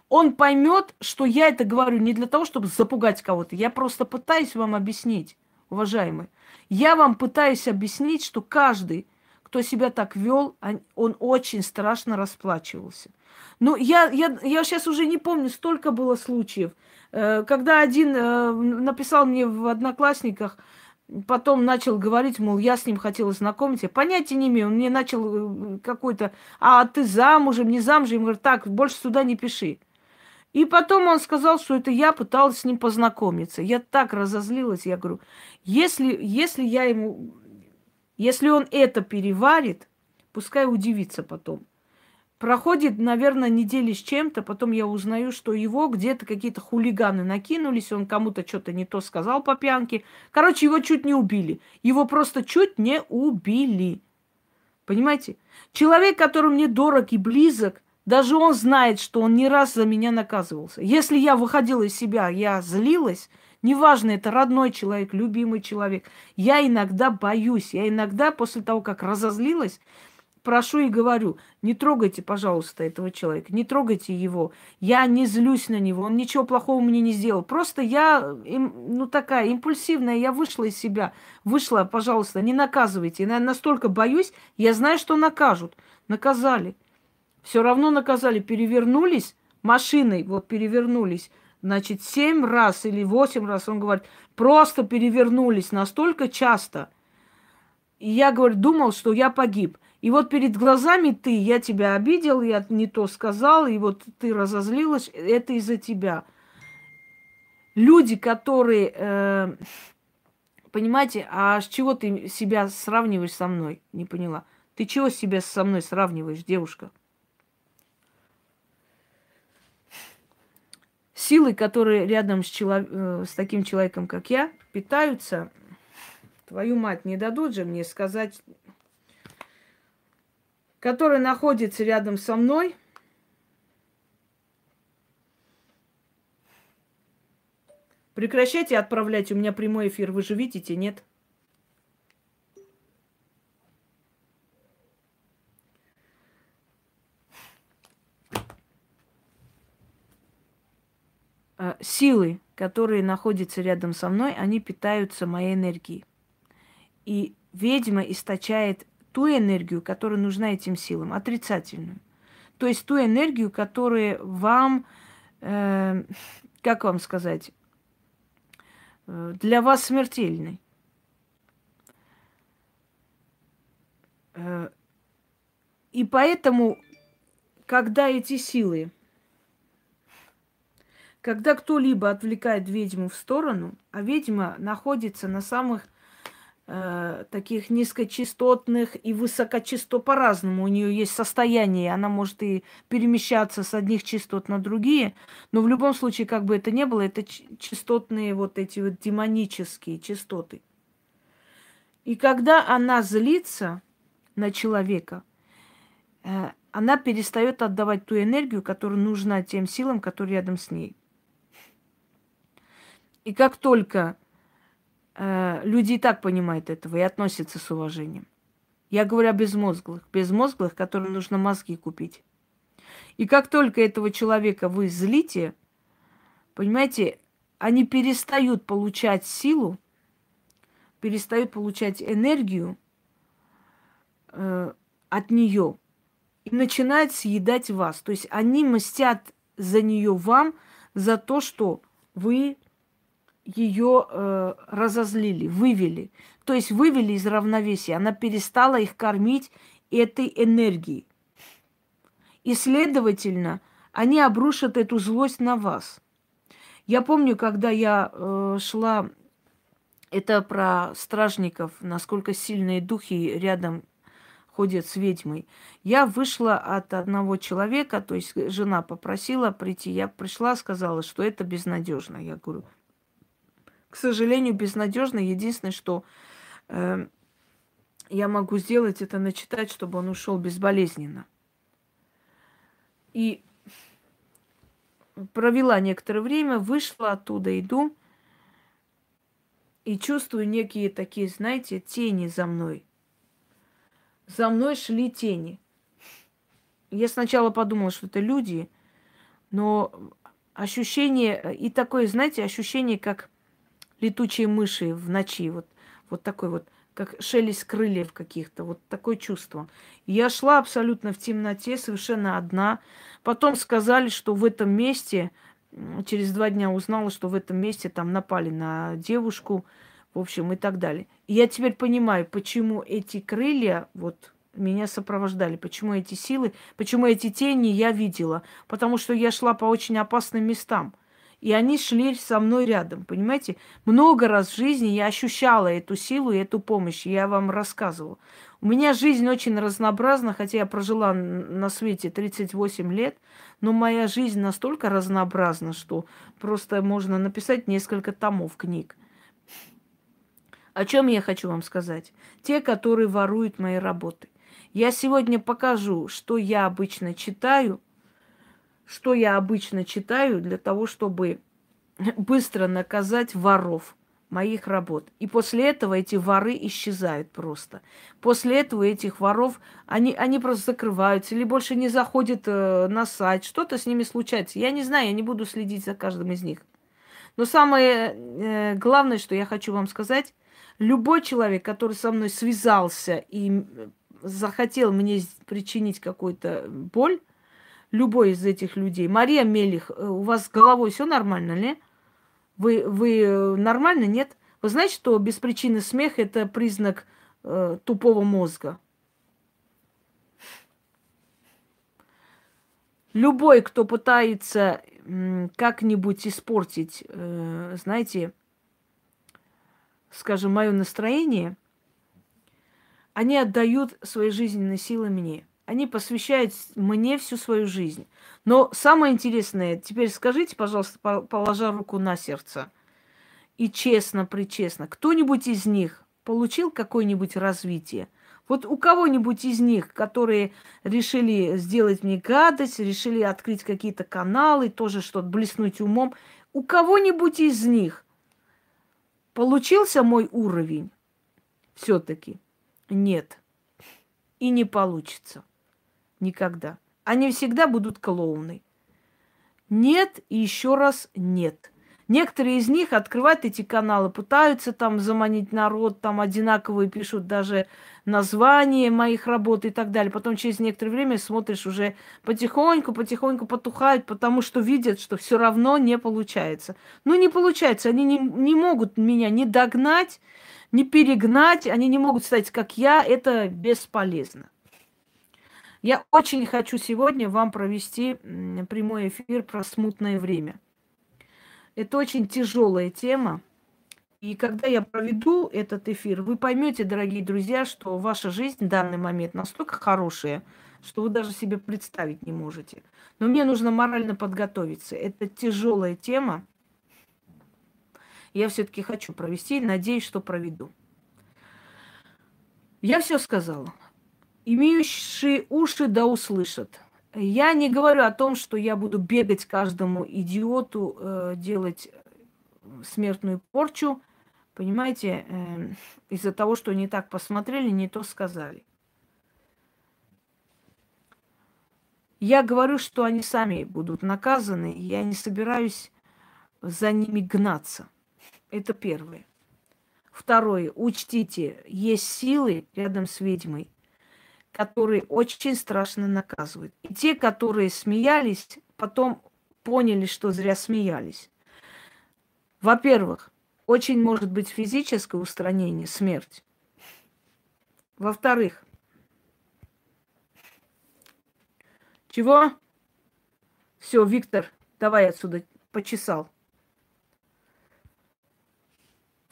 Speaker 1: он поймет, что я это говорю не для того, чтобы запугать кого-то. Я просто пытаюсь вам объяснить, уважаемые. Я вам пытаюсь объяснить, что каждый, кто себя так вел, он очень страшно расплачивался. Ну, я, я, я сейчас уже не помню, столько было случаев. Э, когда один э, написал мне в Одноклассниках, потом начал говорить, мол, я с ним хотела знакомиться. Понятия не имею. Он мне начал э, какой-то, а ты замужем, не замужем. Я говорю, так, больше сюда не пиши. И потом он сказал, что это я пыталась с ним познакомиться. Я так разозлилась, я говорю, если, если я ему, если он это переварит, пускай удивится потом. Проходит, наверное, недели с чем-то, потом я узнаю, что его где-то какие-то хулиганы накинулись, он кому-то что-то не то сказал по пьянке. Короче, его чуть не убили. Его просто чуть не убили. Понимаете? Человек, который мне дорог и близок, даже он знает, что он не раз за меня наказывался. Если я выходила из себя, я злилась, неважно, это родной человек, любимый человек, я иногда боюсь, я иногда после того, как разозлилась, прошу и говорю, не трогайте, пожалуйста, этого человека, не трогайте его. Я не злюсь на него, он ничего плохого мне не сделал. Просто я, ну, такая импульсивная, я вышла из себя. Вышла, пожалуйста, не наказывайте. Я настолько боюсь, я знаю, что накажут. Наказали. Все равно наказали, перевернулись машиной, вот перевернулись, значит, семь раз или восемь раз, он говорит, просто перевернулись настолько часто. И я, говорю, думал, что я погиб. И вот перед глазами ты, я тебя обидел, я не то сказал, и вот ты разозлилась, это из-за тебя. Люди, которые, э, понимаете, а с чего ты себя сравниваешь со мной? Не поняла. Ты чего себя со мной сравниваешь, девушка? Силы, которые рядом с, чело... Э, с таким человеком, как я, питаются, твою мать, не дадут же мне сказать который находится рядом со мной, Прекращайте отправлять. У меня прямой эфир. Вы же видите, нет? А, силы, которые находятся рядом со мной, они питаются моей энергией. И ведьма источает ту энергию, которая нужна этим силам, отрицательную. То есть ту энергию, которая вам, э, как вам сказать, э, для вас смертельной. Э, и поэтому, когда эти силы, когда кто-либо отвлекает ведьму в сторону, а ведьма находится на самых э, таких низкочастотных и высокочастот по-разному. У нее есть состояние, она может и перемещаться с одних частот на другие, но в любом случае, как бы это ни было, это частотные вот эти вот демонические частоты. И когда она злится на человека, э, она перестает отдавать ту энергию, которая нужна тем силам, которые рядом с ней. И как только люди и так понимают этого и относятся с уважением. Я говорю о безмозглых. Безмозглых, которым нужно мозги купить. И как только этого человека вы злите, понимаете, они перестают получать силу, перестают получать энергию э, от нее и начинают съедать вас. То есть они мстят за нее вам за то, что вы ее э, разозлили, вывели. То есть вывели из равновесия. Она перестала их кормить этой энергией. И, следовательно, они обрушат эту злость на вас. Я помню, когда я э, шла, это про стражников, насколько сильные духи рядом ходят с ведьмой. Я вышла от одного человека, то есть жена попросила прийти. Я пришла, сказала, что это безнадежно. Я говорю, к сожалению, безнадежно. Единственное, что э, я могу сделать, это начитать, чтобы он ушел безболезненно. И провела некоторое время, вышла оттуда, иду и чувствую некие такие, знаете, тени за мной. За мной шли тени. Я сначала подумала, что это люди, но ощущение, и такое, знаете, ощущение, как летучие мыши в ночи, вот, вот такой вот, как шелест крыльев каких-то, вот такое чувство. Я шла абсолютно в темноте, совершенно одна. Потом сказали, что в этом месте, через два дня узнала, что в этом месте там напали на девушку, в общем, и так далее. И я теперь понимаю, почему эти крылья, вот меня сопровождали. Почему эти силы, почему эти тени я видела? Потому что я шла по очень опасным местам. И они шли со мной рядом, понимаете? Много раз в жизни я ощущала эту силу и эту помощь. Я вам рассказывала. У меня жизнь очень разнообразна, хотя я прожила на свете 38 лет, но моя жизнь настолько разнообразна, что просто можно написать несколько томов книг. О чем я хочу вам сказать? Те, которые воруют мои работы. Я сегодня покажу, что я обычно читаю, что я обычно читаю для того, чтобы быстро наказать воров моих работ. И после этого эти воры исчезают просто. После этого этих воров, они, они просто закрываются или больше не заходят э, на сайт. Что-то с ними случается. Я не знаю, я не буду следить за каждым из них. Но самое э, главное, что я хочу вам сказать, любой человек, который со мной связался и захотел мне причинить какую-то боль, любой из этих людей. Мария Мелих, э, у вас с головой все нормально, не? Вы, вы э, нормально, нет? Вы знаете, что без причины смех это признак э, тупого мозга? Любой, кто пытается как-нибудь испортить, э, знаете, скажем, мое настроение, они отдают свои жизненные силы мне. Они посвящают мне всю свою жизнь. Но самое интересное, теперь скажите, пожалуйста, положа руку на сердце, и честно, причестно, кто-нибудь из них получил какое-нибудь развитие? Вот у кого-нибудь из них, которые решили сделать мне гадость, решили открыть какие-то каналы, тоже что-то блеснуть умом, у кого-нибудь из них получился мой уровень? Все-таки нет. И не получится. Никогда. Они всегда будут клоуны. Нет и еще раз нет. Некоторые из них открывают эти каналы, пытаются там заманить народ, там одинаковые пишут даже названия моих работ и так далее. Потом через некоторое время смотришь, уже потихоньку, потихоньку потухают, потому что видят, что все равно не получается. Ну, не получается, они не, не могут меня не догнать, не перегнать, они не могут стать как я, это бесполезно. Я очень хочу сегодня вам провести прямой эфир про смутное время. Это очень тяжелая тема. И когда я проведу этот эфир, вы поймете, дорогие друзья, что ваша жизнь в данный момент настолько хорошая, что вы даже себе представить не можете. Но мне нужно морально подготовиться. Это тяжелая тема. Я все-таки хочу провести, надеюсь, что проведу. Я все сказала имеющие уши да услышат. Я не говорю о том, что я буду бегать каждому идиоту, э, делать смертную порчу, понимаете, э, из-за того, что не так посмотрели, не то сказали. Я говорю, что они сами будут наказаны, и я не собираюсь за ними гнаться. Это первое. Второе. Учтите, есть силы рядом с ведьмой, которые очень страшно наказывают. И те, которые смеялись, потом поняли, что зря смеялись. Во-первых, очень может быть физическое устранение, смерть. Во-вторых, чего? Все, Виктор, давай отсюда, почесал.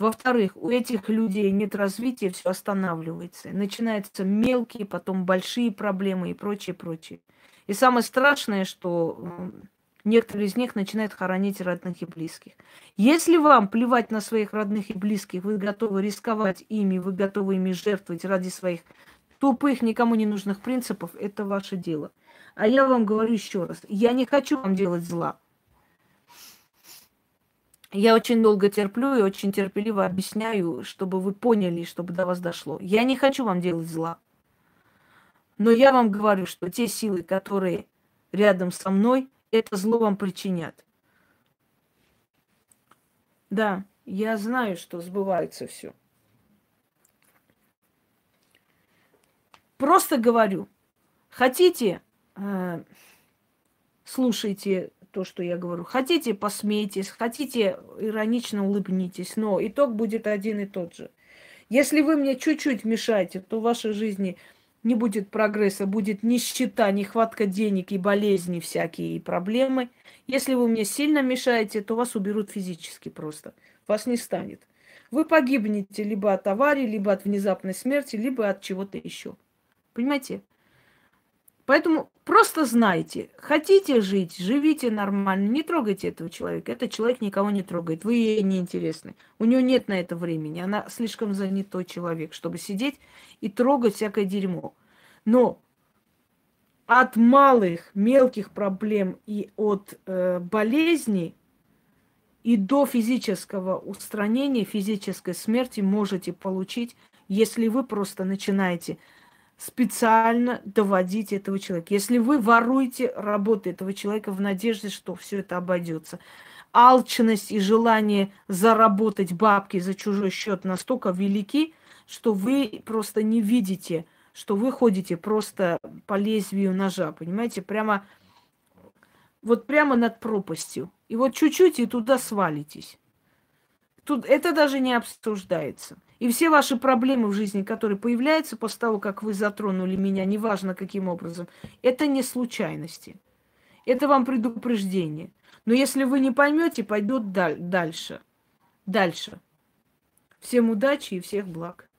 Speaker 1: Во-вторых, у этих людей нет развития, все останавливается. Начинаются мелкие, потом большие проблемы и прочее, прочее. И самое страшное, что некоторые из них начинают хоронить родных и близких. Если вам плевать на своих родных и близких, вы готовы рисковать ими, вы готовы ими жертвовать ради своих тупых, никому не нужных принципов, это ваше дело. А я вам говорю еще раз, я не хочу вам делать зла. Я очень долго терплю и очень терпеливо объясняю, чтобы вы поняли, чтобы до вас дошло. Я не хочу вам делать зла. Но я вам говорю, что те силы, которые рядом со мной, это зло вам причинят. Да, я знаю, что сбывается все. Просто говорю, хотите, э, слушайте то, что я говорю. Хотите, посмейтесь, хотите, иронично улыбнитесь, но итог будет один и тот же. Если вы мне чуть-чуть мешаете, то в вашей жизни не будет прогресса, будет нищета, нехватка денег и болезни всякие, и проблемы. Если вы мне сильно мешаете, то вас уберут физически просто. Вас не станет. Вы погибнете либо от аварии, либо от внезапной смерти, либо от чего-то еще. Понимаете? Поэтому просто знайте, хотите жить, живите нормально, не трогайте этого человека. Этот человек никого не трогает, вы ей не интересны. У нее нет на это времени, она слишком занятой человек, чтобы сидеть и трогать всякое дерьмо. Но от малых, мелких проблем и от э, болезней и до физического устранения, физической смерти можете получить, если вы просто начинаете специально доводить этого человека. Если вы воруете работу этого человека в надежде, что все это обойдется. Алчность и желание заработать бабки за чужой счет настолько велики, что вы просто не видите, что вы ходите просто по лезвию ножа, понимаете, прямо вот прямо над пропастью. И вот чуть-чуть и туда свалитесь. Тут это даже не обсуждается. И все ваши проблемы в жизни, которые появляются после того, как вы затронули меня, неважно каким образом, это не случайности. Это вам предупреждение. Но если вы не поймете, пойдет даль- дальше. Дальше. Всем удачи и всех благ.